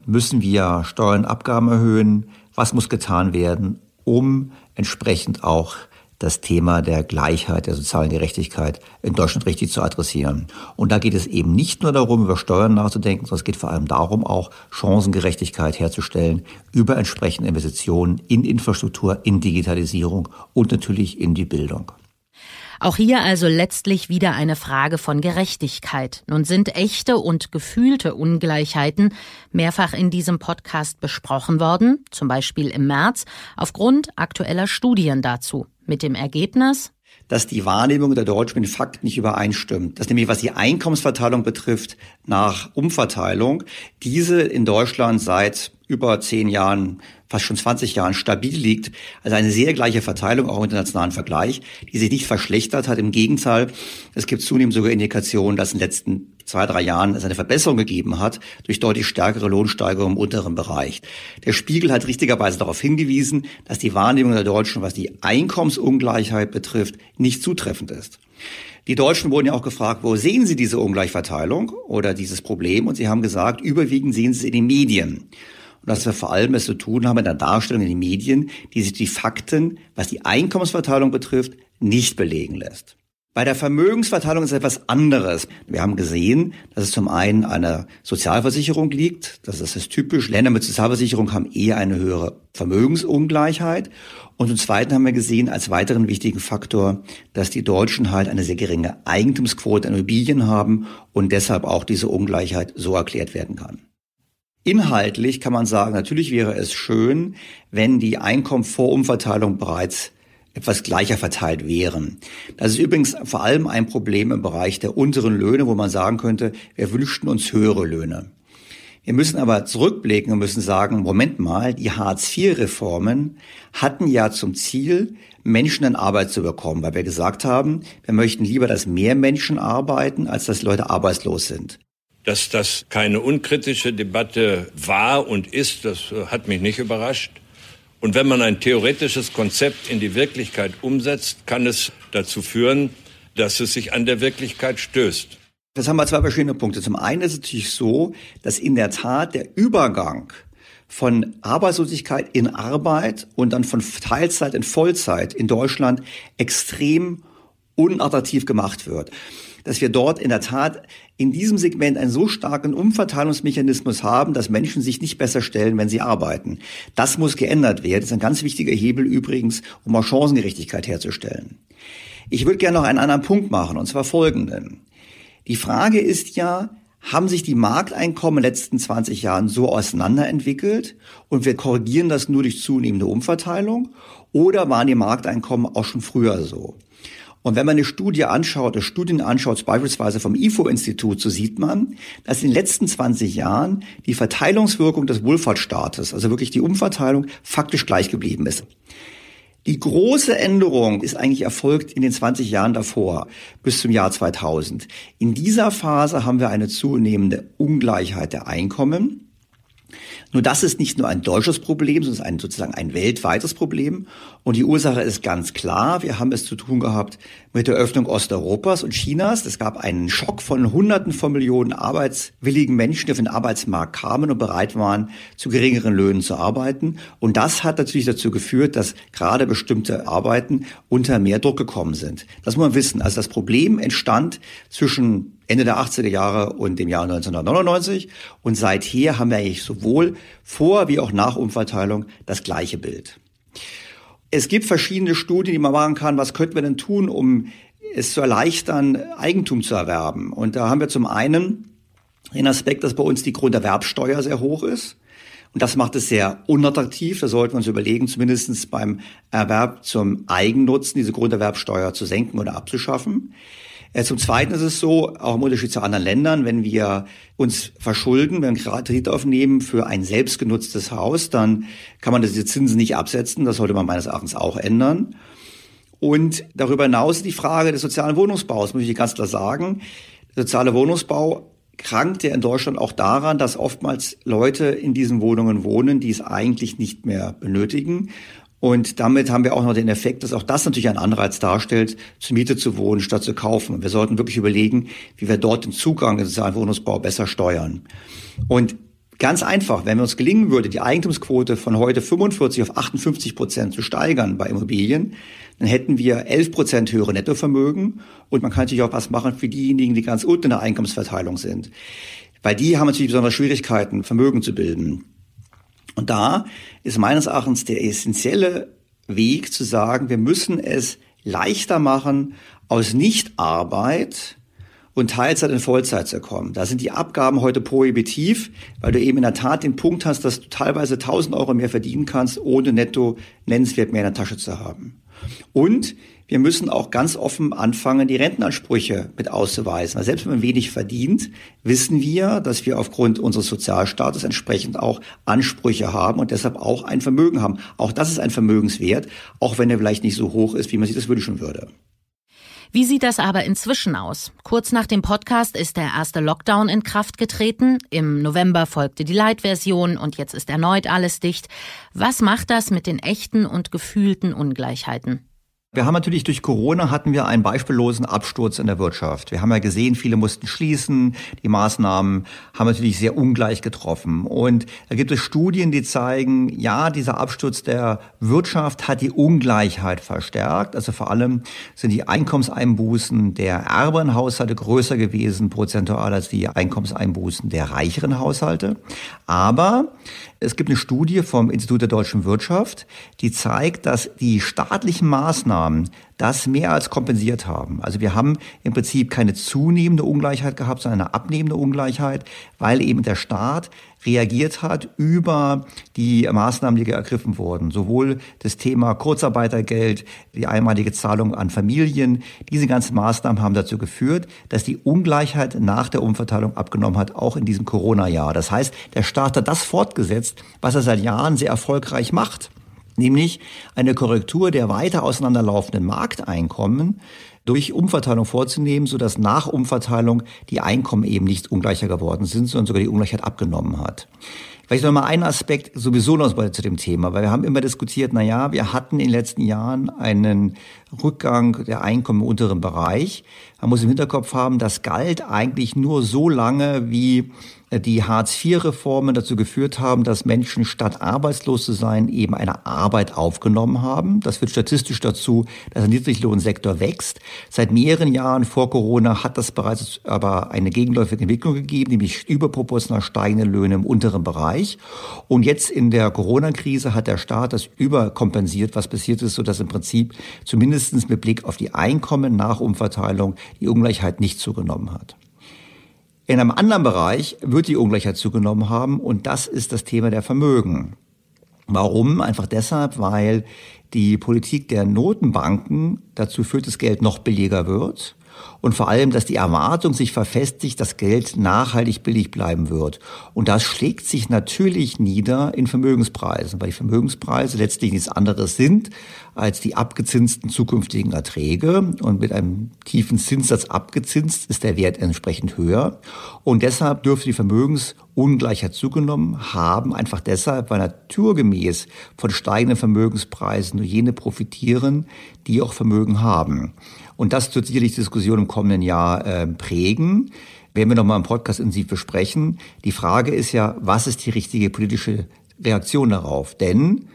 Müssen wir Steuern, Abgaben erhöhen? Was muss getan werden, um entsprechend auch das Thema der Gleichheit, der sozialen Gerechtigkeit in Deutschland richtig zu adressieren. Und da geht es eben nicht nur darum, über Steuern nachzudenken, sondern es geht vor allem darum, auch Chancengerechtigkeit herzustellen über entsprechende Investitionen in Infrastruktur, in Digitalisierung und natürlich in die Bildung. Auch hier also letztlich wieder eine Frage von Gerechtigkeit. Nun sind echte und gefühlte Ungleichheiten mehrfach in diesem Podcast besprochen worden, zum Beispiel im März, aufgrund aktueller Studien dazu. Mit dem Ergebnis, dass die Wahrnehmung der Deutschen mit den Fakten nicht übereinstimmt. Dass nämlich, was die Einkommensverteilung betrifft, nach Umverteilung, diese in Deutschland seit über zehn Jahren, fast schon 20 Jahren stabil liegt. Also eine sehr gleiche Verteilung, auch im internationalen Vergleich, die sich nicht verschlechtert hat. Im Gegenteil, es gibt zunehmend sogar Indikationen, dass in den letzten zwei, drei Jahren es eine Verbesserung gegeben hat durch deutlich stärkere Lohnsteigerungen im unteren Bereich. Der Spiegel hat richtigerweise darauf hingewiesen, dass die Wahrnehmung der Deutschen, was die Einkommensungleichheit betrifft, nicht zutreffend ist. Die Deutschen wurden ja auch gefragt, wo sehen Sie diese Ungleichverteilung oder dieses Problem? Und sie haben gesagt, überwiegend sehen Sie es in den Medien. Und dass wir vor allem es zu tun haben mit einer Darstellung in den Medien, die sich die Fakten, was die Einkommensverteilung betrifft, nicht belegen lässt. Bei der Vermögensverteilung ist etwas anderes. Wir haben gesehen, dass es zum einen eine Sozialversicherung liegt. Das ist typisch. Länder mit Sozialversicherung haben eher eine höhere Vermögensungleichheit. Und zum Zweiten haben wir gesehen als weiteren wichtigen Faktor, dass die Deutschen halt eine sehr geringe Eigentumsquote an Immobilien haben und deshalb auch diese Ungleichheit so erklärt werden kann. Inhaltlich kann man sagen, natürlich wäre es schön, wenn die Einkommen vor Umverteilung bereits etwas gleicher verteilt wären. Das ist übrigens vor allem ein Problem im Bereich der unteren Löhne, wo man sagen könnte, wir wünschten uns höhere Löhne. Wir müssen aber zurückblicken und müssen sagen, Moment mal, die Hartz-IV-Reformen hatten ja zum Ziel, Menschen in Arbeit zu bekommen, weil wir gesagt haben, wir möchten lieber, dass mehr Menschen arbeiten, als dass Leute arbeitslos sind. Dass das keine unkritische Debatte war und ist, das hat mich nicht überrascht. Und wenn man ein theoretisches Konzept in die Wirklichkeit umsetzt, kann es dazu führen, dass es sich an der Wirklichkeit stößt. Das haben wir zwei verschiedene Punkte. Zum einen ist es natürlich so, dass in der Tat der Übergang von Arbeitslosigkeit in Arbeit und dann von Teilzeit in Vollzeit in Deutschland extrem unattraktiv gemacht wird dass wir dort in der Tat in diesem Segment einen so starken Umverteilungsmechanismus haben, dass Menschen sich nicht besser stellen, wenn sie arbeiten. Das muss geändert werden. Das ist ein ganz wichtiger Hebel übrigens, um auch Chancengerechtigkeit herzustellen. Ich würde gerne noch einen anderen Punkt machen, und zwar folgenden. Die Frage ist ja, haben sich die Markteinkommen in den letzten 20 Jahren so auseinanderentwickelt und wir korrigieren das nur durch zunehmende Umverteilung oder waren die Markteinkommen auch schon früher so? Und wenn man eine Studie anschaut, oder Studien anschaut, beispielsweise vom IFO-Institut, so sieht man, dass in den letzten 20 Jahren die Verteilungswirkung des Wohlfahrtsstaates, also wirklich die Umverteilung, faktisch gleich geblieben ist. Die große Änderung ist eigentlich erfolgt in den 20 Jahren davor, bis zum Jahr 2000. In dieser Phase haben wir eine zunehmende Ungleichheit der Einkommen. Nur das ist nicht nur ein deutsches Problem, sondern ein, sozusagen ein weltweites Problem. Und die Ursache ist ganz klar. Wir haben es zu tun gehabt mit der Öffnung Osteuropas und Chinas. Es gab einen Schock von Hunderten von Millionen arbeitswilligen Menschen, die auf den Arbeitsmarkt kamen und bereit waren, zu geringeren Löhnen zu arbeiten. Und das hat natürlich dazu geführt, dass gerade bestimmte Arbeiten unter mehr Druck gekommen sind. Das muss man wissen. Also das Problem entstand zwischen Ende der 80er Jahre und dem Jahr 1999. Und seither haben wir eigentlich sowohl vor wie auch nach Umverteilung das gleiche Bild. Es gibt verschiedene Studien, die man machen kann, was könnten wir denn tun, um es zu erleichtern, Eigentum zu erwerben. Und da haben wir zum einen den Aspekt, dass bei uns die Grunderwerbsteuer sehr hoch ist. Und das macht es sehr unattraktiv. Da sollten wir uns überlegen, zumindest beim Erwerb zum Eigennutzen diese Grunderwerbsteuer zu senken oder abzuschaffen. Äh, zum Zweiten ist es so, auch im Unterschied zu anderen Ländern, wenn wir uns verschulden, wenn wir einen Kredit aufnehmen für ein selbstgenutztes Haus, dann kann man diese Zinsen nicht absetzen. Das sollte man meines Erachtens auch ändern. Und darüber hinaus die Frage des sozialen Wohnungsbaus, muss ich ganz klar sagen. Der soziale Wohnungsbau krankt ja in Deutschland auch daran, dass oftmals Leute in diesen Wohnungen wohnen, die es eigentlich nicht mehr benötigen. Und damit haben wir auch noch den Effekt, dass auch das natürlich einen Anreiz darstellt, zur Miete zu wohnen, statt zu kaufen. Wir sollten wirklich überlegen, wie wir dort den Zugang in den sozialen Wohnungsbau besser steuern. Und ganz einfach, wenn wir uns gelingen würde, die Eigentumsquote von heute 45 auf 58 Prozent zu steigern bei Immobilien, dann hätten wir 11 Prozent höhere Nettovermögen. Und man kann natürlich auch was machen für diejenigen, die ganz unten in der Einkommensverteilung sind. Weil die haben natürlich besondere Schwierigkeiten, Vermögen zu bilden. Und da ist meines Erachtens der essentielle Weg zu sagen, wir müssen es leichter machen, aus Nichtarbeit und Teilzeit in Vollzeit zu kommen. Da sind die Abgaben heute prohibitiv, weil du eben in der Tat den Punkt hast, dass du teilweise 1000 Euro mehr verdienen kannst, ohne netto nennenswert mehr in der Tasche zu haben. Und wir müssen auch ganz offen anfangen, die Rentenansprüche mit auszuweisen. Weil selbst wenn man wenig verdient, wissen wir, dass wir aufgrund unseres Sozialstaates entsprechend auch Ansprüche haben und deshalb auch ein Vermögen haben. Auch das ist ein Vermögenswert, auch wenn er vielleicht nicht so hoch ist, wie man sich das wünschen würde. Wie sieht das aber inzwischen aus? Kurz nach dem Podcast ist der erste Lockdown in Kraft getreten. Im November folgte die Light-Version und jetzt ist erneut alles dicht. Was macht das mit den echten und gefühlten Ungleichheiten? Wir haben natürlich durch Corona hatten wir einen beispiellosen Absturz in der Wirtschaft. Wir haben ja gesehen, viele mussten schließen. Die Maßnahmen haben natürlich sehr ungleich getroffen. Und da gibt es Studien, die zeigen, ja, dieser Absturz der Wirtschaft hat die Ungleichheit verstärkt. Also vor allem sind die Einkommenseinbußen der ärmeren Haushalte größer gewesen, prozentual als die Einkommenseinbußen der reicheren Haushalte. Aber es gibt eine Studie vom Institut der deutschen Wirtschaft, die zeigt, dass die staatlichen Maßnahmen das mehr als kompensiert haben. Also wir haben im Prinzip keine zunehmende Ungleichheit gehabt, sondern eine abnehmende Ungleichheit, weil eben der Staat reagiert hat über die Maßnahmen, die ergriffen wurden. Sowohl das Thema Kurzarbeitergeld, die einmalige Zahlung an Familien. Diese ganzen Maßnahmen haben dazu geführt, dass die Ungleichheit nach der Umverteilung abgenommen hat, auch in diesem Corona-Jahr. Das heißt, der Staat hat das fortgesetzt, was er seit Jahren sehr erfolgreich macht nämlich eine Korrektur der weiter auseinanderlaufenden Markteinkommen durch Umverteilung vorzunehmen, sodass nach Umverteilung die Einkommen eben nicht ungleicher geworden sind, sondern sogar die Ungleichheit abgenommen hat. Vielleicht noch mal ein Aspekt sowieso noch zu dem Thema, weil wir haben immer diskutiert, na ja, wir hatten in den letzten Jahren einen Rückgang der Einkommen im unteren Bereich. Man muss im Hinterkopf haben, das galt eigentlich nur so lange, wie die Hartz-IV-Reformen dazu geführt haben, dass Menschen statt arbeitslos zu sein eben eine Arbeit aufgenommen haben. Das führt statistisch dazu, dass der Niedriglohnsektor wächst. Seit mehreren Jahren vor Corona hat das bereits aber eine gegenläufige Entwicklung gegeben, nämlich überproportional steigende Löhne im unteren Bereich. Und jetzt in der Corona-Krise hat der Staat das überkompensiert, was passiert ist, sodass im Prinzip zumindest mit Blick auf die Einkommen nach Umverteilung die Ungleichheit nicht zugenommen hat. In einem anderen Bereich wird die Ungleichheit zugenommen haben und das ist das Thema der Vermögen. Warum? Einfach deshalb, weil die Politik der Notenbanken dazu führt, dass Geld noch billiger wird und vor allem, dass die Erwartung sich verfestigt, dass Geld nachhaltig billig bleiben wird. Und das schlägt sich natürlich nieder in Vermögenspreisen, weil die Vermögenspreise letztlich nichts anderes sind als die abgezinsten zukünftigen Erträge. Und mit einem tiefen Zinssatz abgezinst ist der Wert entsprechend höher. Und deshalb dürfte die Vermögens Ungleichheit zugenommen haben, einfach deshalb, weil naturgemäß von steigenden Vermögenspreisen nur jene profitieren, die auch Vermögen haben. Und das wird sicherlich die Diskussion im kommenden Jahr äh, prägen. Werden wir nochmal im Podcast intensiv besprechen. Die Frage ist ja, was ist die richtige politische Reaktion darauf? Denn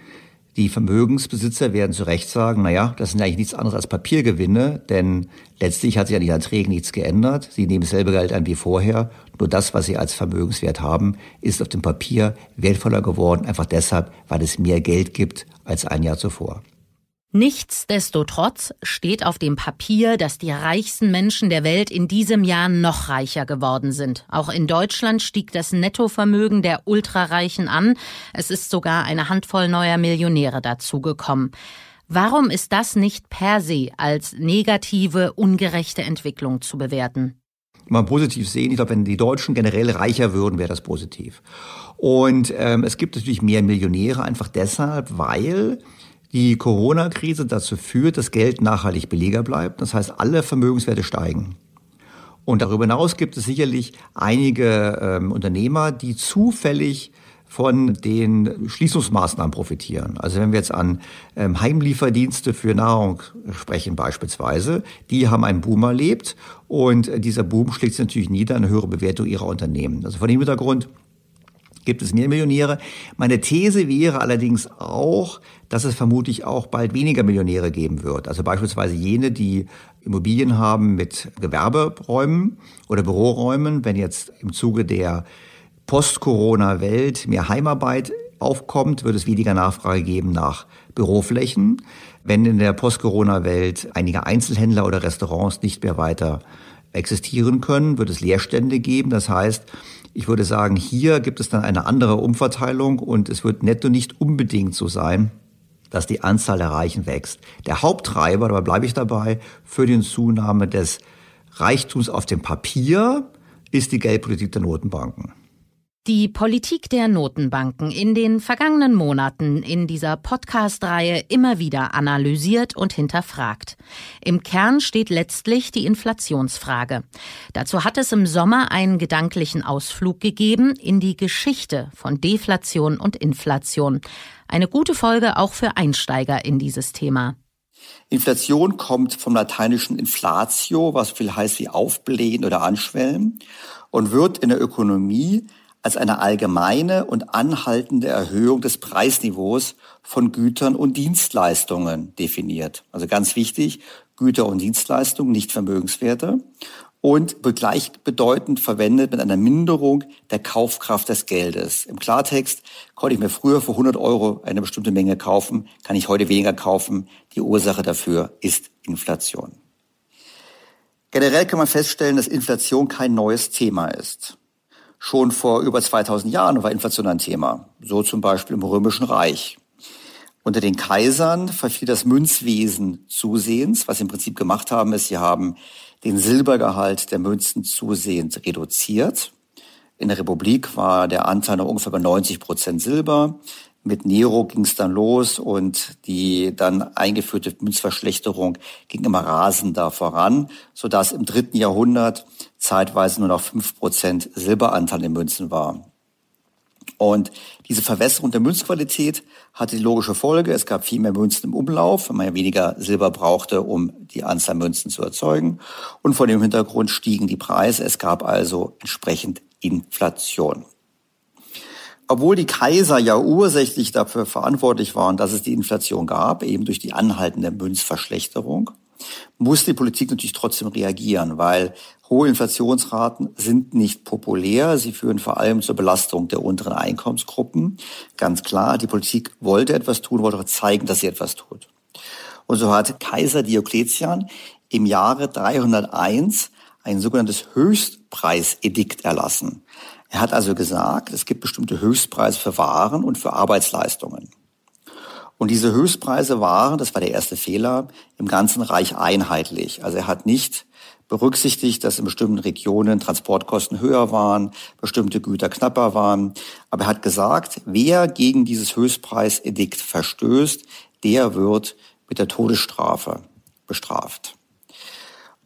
die Vermögensbesitzer werden zu Recht sagen, naja, das sind eigentlich nichts anderes als Papiergewinne, denn letztlich hat sich an den Erträgen nichts geändert. Sie nehmen dasselbe Geld an wie vorher. Nur das, was sie als Vermögenswert haben, ist auf dem Papier wertvoller geworden, einfach deshalb, weil es mehr Geld gibt als ein Jahr zuvor. Nichtsdestotrotz steht auf dem Papier, dass die reichsten Menschen der Welt in diesem Jahr noch reicher geworden sind. Auch in Deutschland stieg das Nettovermögen der Ultrareichen an. Es ist sogar eine Handvoll neuer Millionäre dazugekommen. Warum ist das nicht per se als negative, ungerechte Entwicklung zu bewerten? Mal positiv sehen. Ich glaube, wenn die Deutschen generell reicher würden, wäre das positiv. Und ähm, es gibt natürlich mehr Millionäre einfach deshalb, weil die Corona-Krise dazu führt, dass Geld nachhaltig billiger bleibt. Das heißt, alle Vermögenswerte steigen. Und darüber hinaus gibt es sicherlich einige ähm, Unternehmer, die zufällig von den Schließungsmaßnahmen profitieren. Also wenn wir jetzt an ähm, Heimlieferdienste für Nahrung sprechen beispielsweise, die haben einen Boom erlebt und dieser Boom schlägt sich natürlich nieder, eine höhere Bewertung ihrer Unternehmen. Also von dem Hintergrund gibt es mehr Millionäre. Meine These wäre allerdings auch, dass es vermutlich auch bald weniger Millionäre geben wird. Also beispielsweise jene, die Immobilien haben mit Gewerberäumen oder Büroräumen. Wenn jetzt im Zuge der Post-Corona-Welt mehr Heimarbeit aufkommt, wird es weniger Nachfrage geben nach Büroflächen. Wenn in der Post-Corona-Welt einige Einzelhändler oder Restaurants nicht mehr weiter existieren können, wird es Leerstände geben. Das heißt, ich würde sagen, hier gibt es dann eine andere Umverteilung und es wird netto nicht unbedingt so sein, dass die Anzahl der Reichen wächst. Der Haupttreiber, dabei bleibe ich dabei, für die Zunahme des Reichtums auf dem Papier ist die Geldpolitik der Notenbanken. Die Politik der Notenbanken in den vergangenen Monaten in dieser Podcast-Reihe immer wieder analysiert und hinterfragt. Im Kern steht letztlich die Inflationsfrage. Dazu hat es im Sommer einen gedanklichen Ausflug gegeben in die Geschichte von Deflation und Inflation. Eine gute Folge auch für Einsteiger in dieses Thema. Inflation kommt vom lateinischen inflatio, was viel heißt wie aufblähen oder anschwellen und wird in der Ökonomie als eine allgemeine und anhaltende Erhöhung des Preisniveaus von Gütern und Dienstleistungen definiert. Also ganz wichtig, Güter und Dienstleistungen, nicht Vermögenswerte. Und gleichbedeutend verwendet mit einer Minderung der Kaufkraft des Geldes. Im Klartext konnte ich mir früher für 100 Euro eine bestimmte Menge kaufen, kann ich heute weniger kaufen. Die Ursache dafür ist Inflation. Generell kann man feststellen, dass Inflation kein neues Thema ist. Schon vor über 2000 Jahren war Inflation ein Thema, so zum Beispiel im Römischen Reich. Unter den Kaisern verfiel das Münzwesen zusehends. Was sie im Prinzip gemacht haben, ist, sie haben den Silbergehalt der Münzen zusehends reduziert. In der Republik war der Anteil noch ungefähr bei 90 Prozent Silber. Mit Nero ging es dann los und die dann eingeführte Münzverschlechterung ging immer rasender voran, sodass im dritten Jahrhundert zeitweise nur noch fünf Prozent Silberanteil in Münzen war. Und diese Verwässerung der Münzqualität hatte die logische Folge, es gab viel mehr Münzen im Umlauf, weil man ja weniger Silber brauchte, um die Anzahl Münzen zu erzeugen. Und vor dem Hintergrund stiegen die Preise, es gab also entsprechend Inflation. Obwohl die Kaiser ja ursächlich dafür verantwortlich waren, dass es die Inflation gab, eben durch die anhaltende Münzverschlechterung, muss die Politik natürlich trotzdem reagieren, weil hohe Inflationsraten sind nicht populär. Sie führen vor allem zur Belastung der unteren Einkommensgruppen. Ganz klar, die Politik wollte etwas tun, wollte zeigen, dass sie etwas tut. Und so hat Kaiser Diokletian im Jahre 301 ein sogenanntes Höchstpreisedikt erlassen. Er hat also gesagt, es gibt bestimmte Höchstpreise für Waren und für Arbeitsleistungen. Und diese Höchstpreise waren, das war der erste Fehler, im ganzen Reich einheitlich. Also er hat nicht berücksichtigt, dass in bestimmten Regionen Transportkosten höher waren, bestimmte Güter knapper waren. Aber er hat gesagt, wer gegen dieses Höchstpreisedikt verstößt, der wird mit der Todesstrafe bestraft.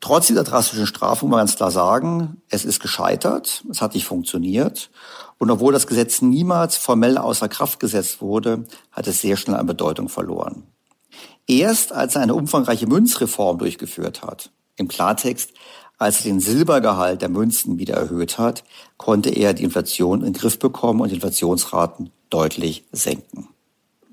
Trotz dieser drastischen Strafe muss man ganz klar sagen, es ist gescheitert, es hat nicht funktioniert. Und obwohl das Gesetz niemals formell außer Kraft gesetzt wurde, hat es sehr schnell an Bedeutung verloren. Erst als er eine umfangreiche Münzreform durchgeführt hat, im Klartext, als er den Silbergehalt der Münzen wieder erhöht hat, konnte er die Inflation in den Griff bekommen und die Inflationsraten deutlich senken.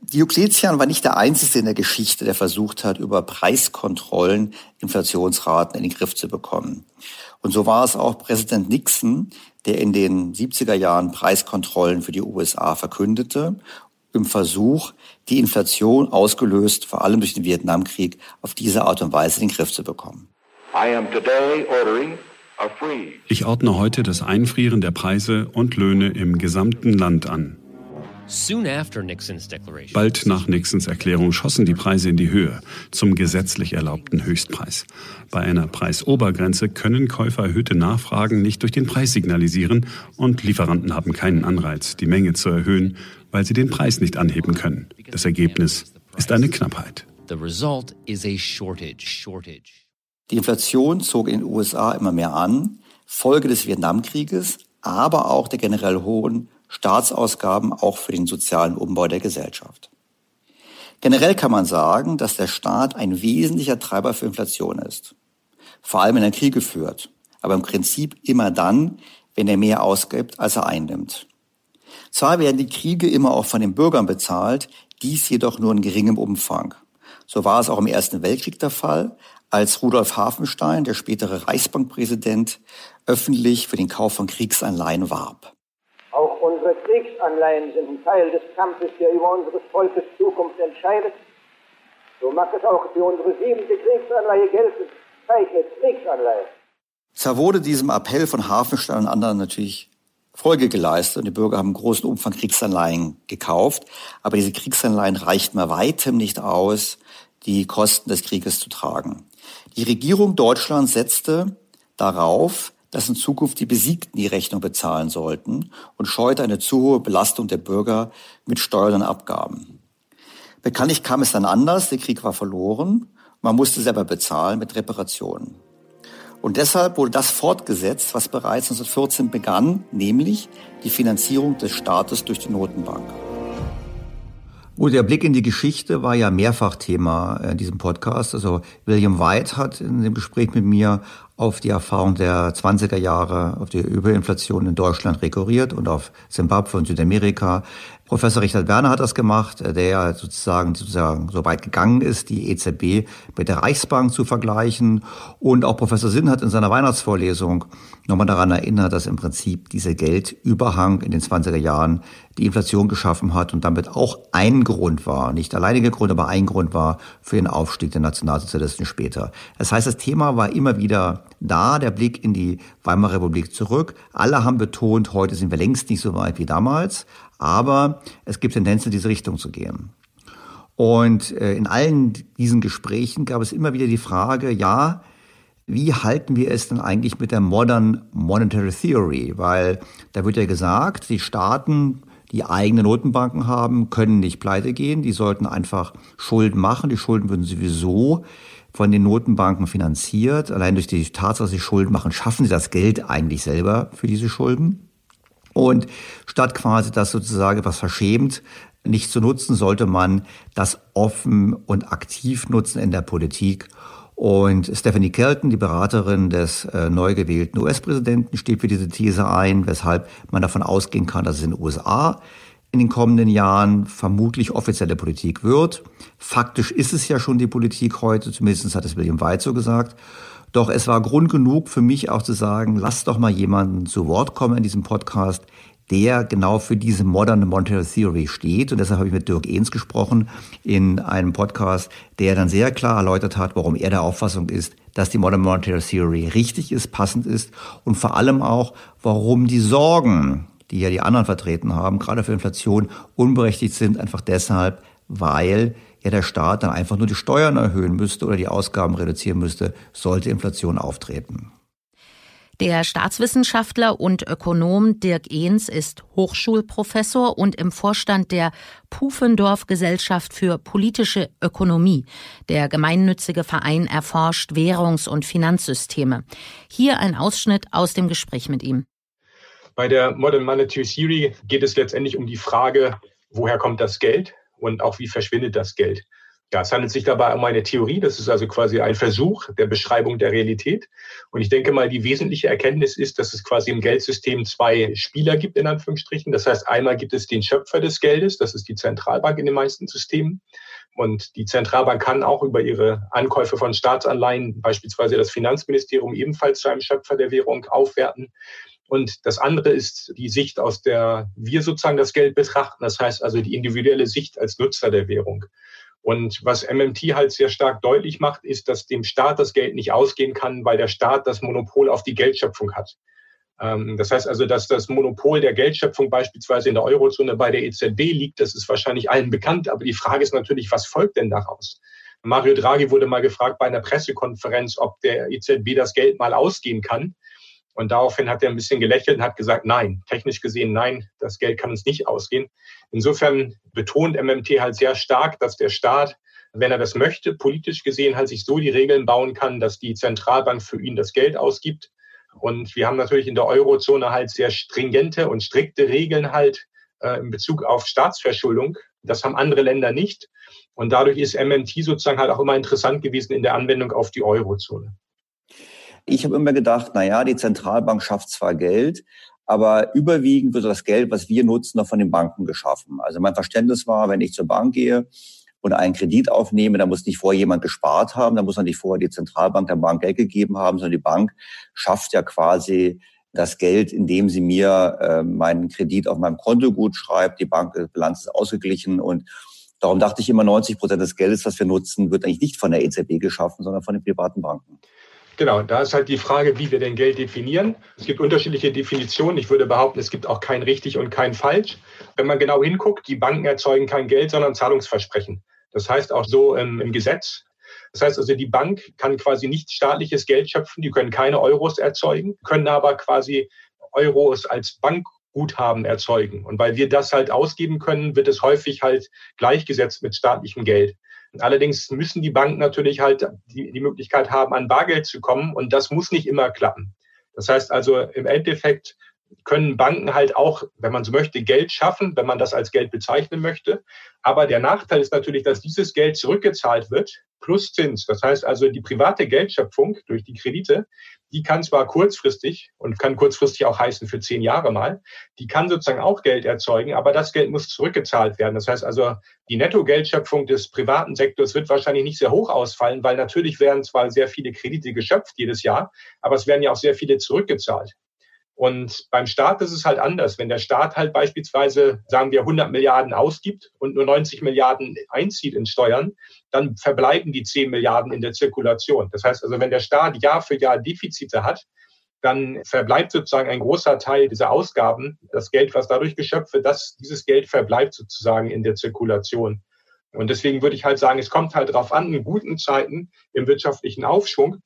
Diokletian war nicht der Einzige in der Geschichte, der versucht hat, über Preiskontrollen Inflationsraten in den Griff zu bekommen. Und so war es auch Präsident Nixon, der in den 70er Jahren Preiskontrollen für die USA verkündete, im Versuch, die Inflation ausgelöst, vor allem durch den Vietnamkrieg, auf diese Art und Weise in den Griff zu bekommen. Ich ordne heute das Einfrieren der Preise und Löhne im gesamten Land an. Bald nach Nixons Erklärung schossen die Preise in die Höhe zum gesetzlich erlaubten Höchstpreis. Bei einer Preisobergrenze können Käufer erhöhte Nachfragen nicht durch den Preis signalisieren und Lieferanten haben keinen Anreiz, die Menge zu erhöhen, weil sie den Preis nicht anheben können. Das Ergebnis ist eine Knappheit. Die Inflation zog in den USA immer mehr an, Folge des Vietnamkrieges, aber auch der generell hohen Staatsausgaben auch für den sozialen Umbau der Gesellschaft. Generell kann man sagen, dass der Staat ein wesentlicher Treiber für Inflation ist. Vor allem, wenn er Kriege führt, aber im Prinzip immer dann, wenn er mehr ausgibt, als er einnimmt. Zwar werden die Kriege immer auch von den Bürgern bezahlt, dies jedoch nur in geringem Umfang. So war es auch im Ersten Weltkrieg der Fall, als Rudolf Hafenstein, der spätere Reichsbankpräsident, öffentlich für den Kauf von Kriegsanleihen warb. Kriegsanleihen sind ein Teil des Kampfes, der über unseres Volkes Zukunft entscheidet. So mag es auch für unsere siebente Kriegsanleihe gelten. Zeichnet Kriegsanleihe. Zwar wurde diesem Appell von Hafenstein und anderen natürlich Folge geleistet und die Bürger haben großen Umfang Kriegsanleihen gekauft, aber diese Kriegsanleihen reichten bei weitem nicht aus, die Kosten des Krieges zu tragen. Die Regierung Deutschlands setzte darauf, dass in Zukunft die Besiegten die Rechnung bezahlen sollten und scheute eine zu hohe Belastung der Bürger mit Steuern und Abgaben. Bekanntlich kam es dann anders, der Krieg war verloren, man musste selber bezahlen mit Reparationen. Und deshalb wurde das fortgesetzt, was bereits 1914 begann, nämlich die Finanzierung des Staates durch die Notenbank. Gut, der Blick in die Geschichte war ja mehrfach Thema in diesem Podcast. Also William White hat in dem Gespräch mit mir auf die Erfahrung der 20er Jahre, auf die Überinflation in Deutschland rekurriert und auf Zimbabwe und Südamerika. Professor Richard Werner hat das gemacht, der ja sozusagen, sozusagen so weit gegangen ist, die EZB mit der Reichsbank zu vergleichen. Und auch Professor Sinn hat in seiner Weihnachtsvorlesung nochmal daran erinnert, dass im Prinzip dieser Geldüberhang in den 20er Jahren die Inflation geschaffen hat und damit auch ein Grund war, nicht alleiniger Grund, aber ein Grund war für den Aufstieg der Nationalsozialisten später. Das heißt, das Thema war immer wieder da, der Blick in die Weimarer Republik zurück. Alle haben betont, heute sind wir längst nicht so weit wie damals, aber es gibt Tendenzen, in diese Richtung zu gehen. Und äh, in allen diesen Gesprächen gab es immer wieder die Frage, ja, wie halten wir es denn eigentlich mit der Modern Monetary Theory? Weil da wird ja gesagt, die Staaten, die eigene Notenbanken haben, können nicht pleite gehen. Die sollten einfach Schulden machen. Die Schulden würden sowieso von den Notenbanken finanziert. Allein durch die Tatsache, dass sie Schulden machen, schaffen sie das Geld eigentlich selber für diese Schulden. Und statt quasi das sozusagen etwas verschämt nicht zu nutzen, sollte man das offen und aktiv nutzen in der Politik. Und Stephanie Kelton, die Beraterin des äh, neu gewählten US-Präsidenten, steht für diese These ein, weshalb man davon ausgehen kann, dass es in den USA in den kommenden Jahren vermutlich offizielle Politik wird. Faktisch ist es ja schon die Politik heute, zumindest hat es William White so gesagt. Doch es war Grund genug für mich auch zu sagen, lass doch mal jemanden zu Wort kommen in diesem Podcast, der genau für diese moderne Monetary Theory steht. Und deshalb habe ich mit Dirk Ehns gesprochen in einem Podcast, der dann sehr klar erläutert hat, warum er der Auffassung ist, dass die Modern Monetary Theory richtig ist, passend ist und vor allem auch, warum die Sorgen, die ja die anderen vertreten haben, gerade für Inflation unberechtigt sind, einfach deshalb, weil ja der Staat dann einfach nur die Steuern erhöhen müsste oder die Ausgaben reduzieren müsste, sollte Inflation auftreten. Der Staatswissenschaftler und Ökonom Dirk Ehns ist Hochschulprofessor und im Vorstand der Pufendorf Gesellschaft für politische Ökonomie. Der gemeinnützige Verein erforscht Währungs- und Finanzsysteme. Hier ein Ausschnitt aus dem Gespräch mit ihm. Bei der Modern Monetary Theory geht es letztendlich um die Frage, woher kommt das Geld und auch wie verschwindet das Geld. Ja, es handelt sich dabei um eine Theorie. Das ist also quasi ein Versuch der Beschreibung der Realität. Und ich denke mal, die wesentliche Erkenntnis ist, dass es quasi im Geldsystem zwei Spieler gibt, in Anführungsstrichen. Das heißt, einmal gibt es den Schöpfer des Geldes. Das ist die Zentralbank in den meisten Systemen. Und die Zentralbank kann auch über ihre Ankäufe von Staatsanleihen beispielsweise das Finanzministerium ebenfalls zu einem Schöpfer der Währung aufwerten. Und das andere ist die Sicht, aus der wir sozusagen das Geld betrachten. Das heißt also die individuelle Sicht als Nutzer der Währung. Und was MMT halt sehr stark deutlich macht, ist, dass dem Staat das Geld nicht ausgehen kann, weil der Staat das Monopol auf die Geldschöpfung hat. Ähm, das heißt also, dass das Monopol der Geldschöpfung beispielsweise in der Eurozone bei der EZB liegt, das ist wahrscheinlich allen bekannt. Aber die Frage ist natürlich, was folgt denn daraus? Mario Draghi wurde mal gefragt bei einer Pressekonferenz, ob der EZB das Geld mal ausgehen kann. Und daraufhin hat er ein bisschen gelächelt und hat gesagt, nein, technisch gesehen, nein, das Geld kann uns nicht ausgehen. Insofern betont MMT halt sehr stark, dass der Staat, wenn er das möchte, politisch gesehen halt sich so die Regeln bauen kann, dass die Zentralbank für ihn das Geld ausgibt. Und wir haben natürlich in der Eurozone halt sehr stringente und strikte Regeln halt äh, in Bezug auf Staatsverschuldung. Das haben andere Länder nicht. Und dadurch ist MMT sozusagen halt auch immer interessant gewesen in der Anwendung auf die Eurozone. Ich habe immer gedacht, na ja, die Zentralbank schafft zwar Geld, aber überwiegend wird das Geld, was wir nutzen, noch von den Banken geschaffen. Also mein Verständnis war, wenn ich zur Bank gehe und einen Kredit aufnehme, da muss nicht vorher jemand gespart haben, da muss dann nicht vorher die Zentralbank der Bank Geld gegeben haben, sondern die Bank schafft ja quasi das Geld, indem sie mir äh, meinen Kredit auf meinem Konto gut schreibt, die Bankbilanz ist ausgeglichen und darum dachte ich immer, 90 Prozent des Geldes, was wir nutzen, wird eigentlich nicht von der EZB geschaffen, sondern von den privaten Banken. Genau, da ist halt die Frage, wie wir denn Geld definieren. Es gibt unterschiedliche Definitionen. Ich würde behaupten, es gibt auch kein richtig und kein falsch. Wenn man genau hinguckt, die Banken erzeugen kein Geld, sondern Zahlungsversprechen. Das heißt auch so im, im Gesetz. Das heißt also, die Bank kann quasi nicht staatliches Geld schöpfen, die können keine Euros erzeugen, können aber quasi Euros als Bankguthaben erzeugen. Und weil wir das halt ausgeben können, wird es häufig halt gleichgesetzt mit staatlichem Geld. Allerdings müssen die Banken natürlich halt die, die Möglichkeit haben, an Bargeld zu kommen und das muss nicht immer klappen. Das heißt also im Endeffekt können Banken halt auch, wenn man so möchte, Geld schaffen, wenn man das als Geld bezeichnen möchte. Aber der Nachteil ist natürlich, dass dieses Geld zurückgezahlt wird plus Zins. Das heißt also, die private Geldschöpfung durch die Kredite, die kann zwar kurzfristig und kann kurzfristig auch heißen für zehn Jahre mal, die kann sozusagen auch Geld erzeugen, aber das Geld muss zurückgezahlt werden. Das heißt also, die Nettogeldschöpfung des privaten Sektors wird wahrscheinlich nicht sehr hoch ausfallen, weil natürlich werden zwar sehr viele Kredite geschöpft jedes Jahr, aber es werden ja auch sehr viele zurückgezahlt. Und beim Staat ist es halt anders. Wenn der Staat halt beispielsweise, sagen wir, 100 Milliarden ausgibt und nur 90 Milliarden einzieht in Steuern, dann verbleiben die 10 Milliarden in der Zirkulation. Das heißt also, wenn der Staat Jahr für Jahr Defizite hat, dann verbleibt sozusagen ein großer Teil dieser Ausgaben, das Geld, was dadurch geschöpft wird, das, dieses Geld verbleibt sozusagen in der Zirkulation. Und deswegen würde ich halt sagen, es kommt halt darauf an, in guten Zeiten im wirtschaftlichen Aufschwung,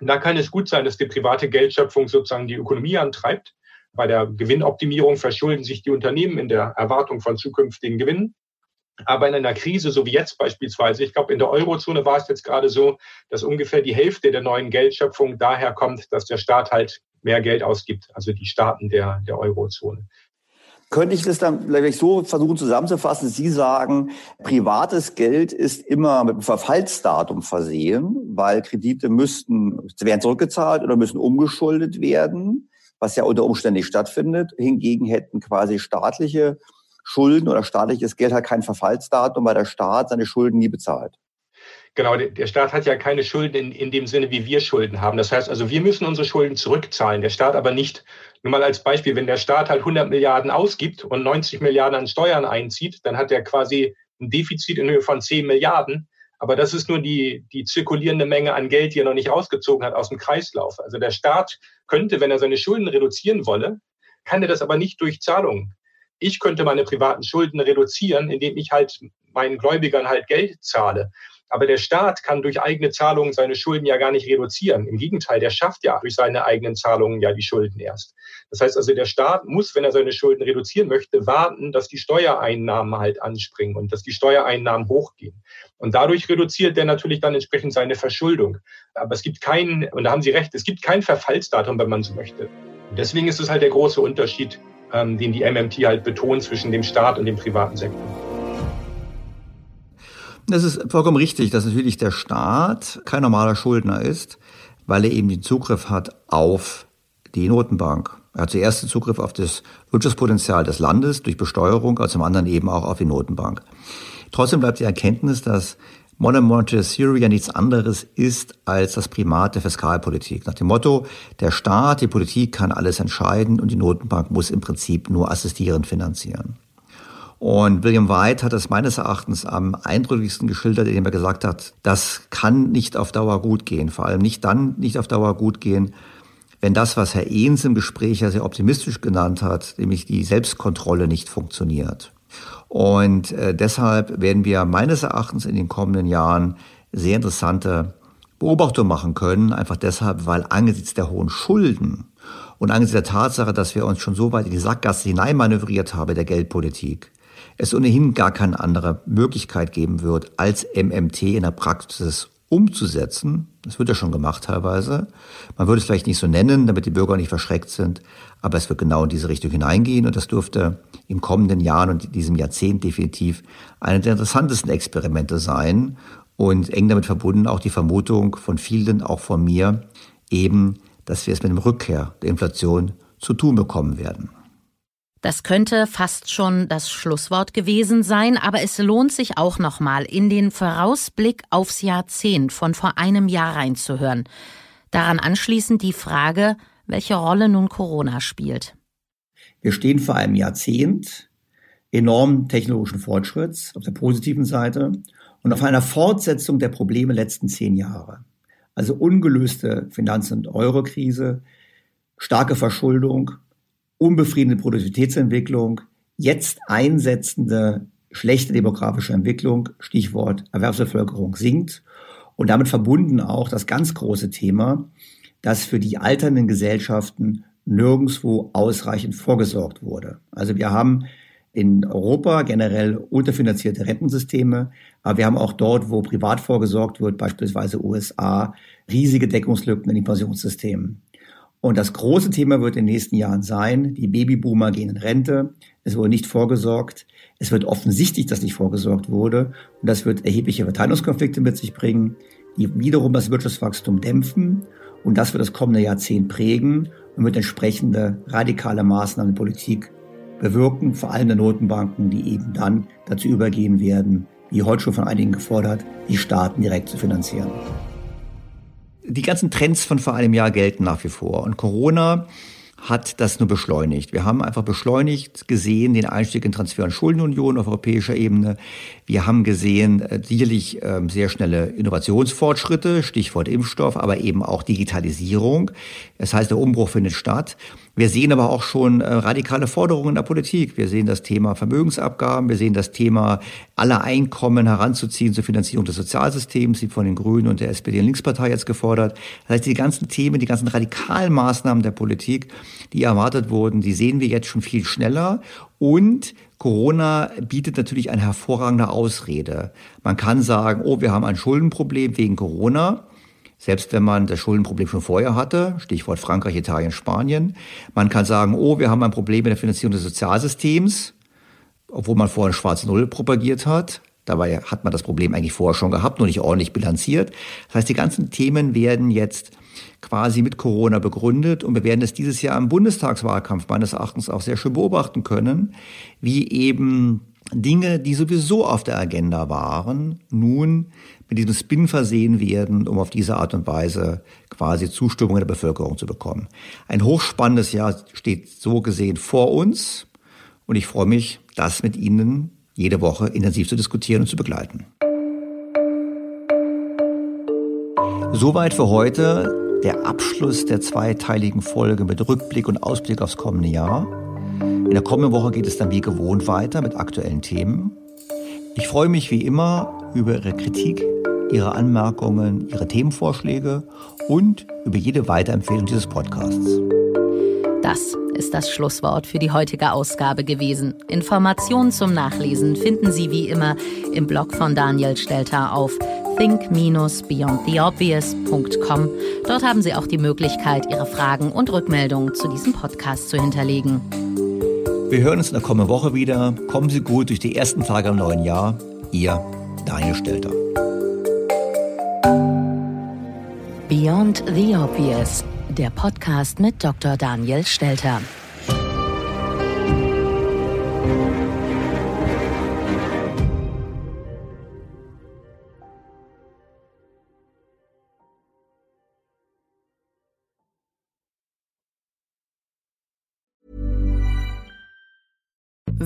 und da kann es gut sein, dass die private Geldschöpfung sozusagen die Ökonomie antreibt. Bei der Gewinnoptimierung verschulden sich die Unternehmen in der Erwartung von zukünftigen Gewinnen. Aber in einer Krise, so wie jetzt beispielsweise, ich glaube, in der Eurozone war es jetzt gerade so, dass ungefähr die Hälfte der neuen Geldschöpfung daher kommt, dass der Staat halt mehr Geld ausgibt, also die Staaten der, der Eurozone. Könnte ich das dann vielleicht so versuchen zusammenzufassen? Sie sagen, privates Geld ist immer mit einem Verfallsdatum versehen, weil Kredite müssten, werden zurückgezahlt oder müssen umgeschuldet werden, was ja unter Umständen nicht stattfindet. Hingegen hätten quasi staatliche Schulden oder staatliches Geld halt kein Verfallsdatum, weil der Staat seine Schulden nie bezahlt. Genau, der Staat hat ja keine Schulden in, in dem Sinne, wie wir Schulden haben. Das heißt also, wir müssen unsere Schulden zurückzahlen, der Staat aber nicht. Nur mal als Beispiel, wenn der Staat halt 100 Milliarden ausgibt und 90 Milliarden an Steuern einzieht, dann hat er quasi ein Defizit in Höhe von 10 Milliarden. Aber das ist nur die, die zirkulierende Menge an Geld, die er noch nicht rausgezogen hat aus dem Kreislauf. Also der Staat könnte, wenn er seine Schulden reduzieren wolle, kann er das aber nicht durch Zahlungen. Ich könnte meine privaten Schulden reduzieren, indem ich halt meinen Gläubigern halt Geld zahle. Aber der Staat kann durch eigene Zahlungen seine Schulden ja gar nicht reduzieren. Im Gegenteil, der schafft ja durch seine eigenen Zahlungen ja die Schulden erst. Das heißt also, der Staat muss, wenn er seine Schulden reduzieren möchte, warten, dass die Steuereinnahmen halt anspringen und dass die Steuereinnahmen hochgehen. Und dadurch reduziert er natürlich dann entsprechend seine Verschuldung. Aber es gibt keinen, und da haben Sie recht, es gibt kein Verfallsdatum, wenn man so möchte. Und deswegen ist es halt der große Unterschied, ähm, den die MMT halt betont zwischen dem Staat und dem privaten Sektor. Das ist vollkommen richtig, dass natürlich der Staat kein normaler Schuldner ist, weil er eben den Zugriff hat auf die Notenbank. Er hat zuerst den Zugriff auf das Wirtschaftspotenzial des Landes durch Besteuerung, aber zum anderen eben auch auf die Notenbank. Trotzdem bleibt die Erkenntnis, dass Modern Monetary Theory ja nichts anderes ist als das Primat der Fiskalpolitik. Nach dem Motto, der Staat, die Politik kann alles entscheiden und die Notenbank muss im Prinzip nur assistierend finanzieren. Und William White hat das meines Erachtens am eindrücklichsten geschildert, indem er gesagt hat, das kann nicht auf Dauer gut gehen. Vor allem nicht dann nicht auf Dauer gut gehen, wenn das, was Herr Ehns im Gespräch ja sehr optimistisch genannt hat, nämlich die Selbstkontrolle nicht funktioniert. Und äh, deshalb werden wir meines Erachtens in den kommenden Jahren sehr interessante Beobachtungen machen können, einfach deshalb, weil angesichts der hohen Schulden und angesichts der Tatsache, dass wir uns schon so weit in die Sackgasse hineinmanövriert haben der Geldpolitik, es ohnehin gar keine andere Möglichkeit geben wird, als MMT in der Praxis umzusetzen. Das wird ja schon gemacht teilweise. Man würde es vielleicht nicht so nennen, damit die Bürger nicht verschreckt sind, aber es wird genau in diese Richtung hineingehen und das dürfte im kommenden Jahren und in diesem Jahrzehnt definitiv eine der interessantesten Experimente sein und eng damit verbunden auch die Vermutung von vielen, auch von mir, eben, dass wir es mit dem Rückkehr der Inflation zu tun bekommen werden. Das könnte fast schon das Schlusswort gewesen sein, aber es lohnt sich auch nochmal in den Vorausblick aufs Jahrzehnt von vor einem Jahr reinzuhören. Daran anschließend die Frage, welche Rolle nun Corona spielt. Wir stehen vor einem Jahrzehnt enormen technologischen Fortschritts auf der positiven Seite und auf einer Fortsetzung der Probleme letzten zehn Jahre. Also ungelöste Finanz- und Eurokrise, starke Verschuldung, unbefriedigende Produktivitätsentwicklung, jetzt einsetzende schlechte demografische Entwicklung, Stichwort Erwerbsbevölkerung sinkt und damit verbunden auch das ganz große Thema, dass für die alternden Gesellschaften nirgendswo ausreichend vorgesorgt wurde. Also wir haben in Europa generell unterfinanzierte Rentensysteme, aber wir haben auch dort, wo privat vorgesorgt wird, beispielsweise USA, riesige Deckungslücken in den Pensionssystemen. Und das große Thema wird in den nächsten Jahren sein, die Babyboomer gehen in Rente, es wurde nicht vorgesorgt, es wird offensichtlich, dass nicht vorgesorgt wurde. Und das wird erhebliche Verteilungskonflikte mit sich bringen, die wiederum das Wirtschaftswachstum dämpfen. Und das wird das kommende Jahrzehnt prägen und wird entsprechende radikale Maßnahmen in Politik bewirken, vor allem der Notenbanken, die eben dann dazu übergehen werden, wie heute schon von einigen gefordert, die Staaten direkt zu finanzieren die ganzen Trends von vor einem Jahr gelten nach wie vor. Und Corona hat das nur beschleunigt. Wir haben einfach beschleunigt gesehen den Einstieg in Transfer- und Schuldenunion auf europäischer Ebene. Wir haben gesehen äh, sicherlich äh, sehr schnelle Innovationsfortschritte, Stichwort Impfstoff, aber eben auch Digitalisierung. Das heißt, der Umbruch findet statt. Wir sehen aber auch schon äh, radikale Forderungen in der Politik. Wir sehen das Thema Vermögensabgaben, wir sehen das Thema aller Einkommen heranzuziehen zur Finanzierung des Sozialsystems, die von den Grünen und der SPD und Linkspartei jetzt gefordert. Das heißt, die ganzen Themen, die ganzen radikalen Maßnahmen der Politik, die erwartet wurden, die sehen wir jetzt schon viel schneller und Corona bietet natürlich eine hervorragende Ausrede. Man kann sagen, oh, wir haben ein Schuldenproblem wegen Corona. Selbst wenn man das Schuldenproblem schon vorher hatte, Stichwort Frankreich, Italien, Spanien. Man kann sagen, oh, wir haben ein Problem mit der Finanzierung des Sozialsystems, obwohl man vorher schwarze Null propagiert hat. Dabei hat man das Problem eigentlich vorher schon gehabt, nur nicht ordentlich bilanziert. Das heißt, die ganzen Themen werden jetzt quasi mit Corona begründet und wir werden es dieses Jahr im Bundestagswahlkampf meines Erachtens auch sehr schön beobachten können, wie eben Dinge, die sowieso auf der Agenda waren, nun mit diesem Spin versehen werden, um auf diese Art und Weise quasi Zustimmung der Bevölkerung zu bekommen. Ein hochspannendes Jahr steht so gesehen vor uns und ich freue mich, das mit Ihnen jede Woche intensiv zu diskutieren und zu begleiten. Soweit für heute der Abschluss der zweiteiligen Folge mit Rückblick und Ausblick aufs kommende Jahr. In der kommenden Woche geht es dann wie gewohnt weiter mit aktuellen Themen. Ich freue mich wie immer über Ihre Kritik, Ihre Anmerkungen, Ihre Themenvorschläge und über jede Weiterempfehlung dieses Podcasts. Das ist das Schlusswort für die heutige Ausgabe gewesen. Informationen zum Nachlesen finden Sie wie immer im Blog von Daniel Stelter auf think-beyondtheobvious.com. Dort haben Sie auch die Möglichkeit, Ihre Fragen und Rückmeldungen zu diesem Podcast zu hinterlegen. Wir hören uns in der kommenden Woche wieder. Kommen Sie gut durch die ersten Tage im neuen Jahr. Ihr Daniel Stelter. Beyond the Obvious, der Podcast mit Dr. Daniel Stelter.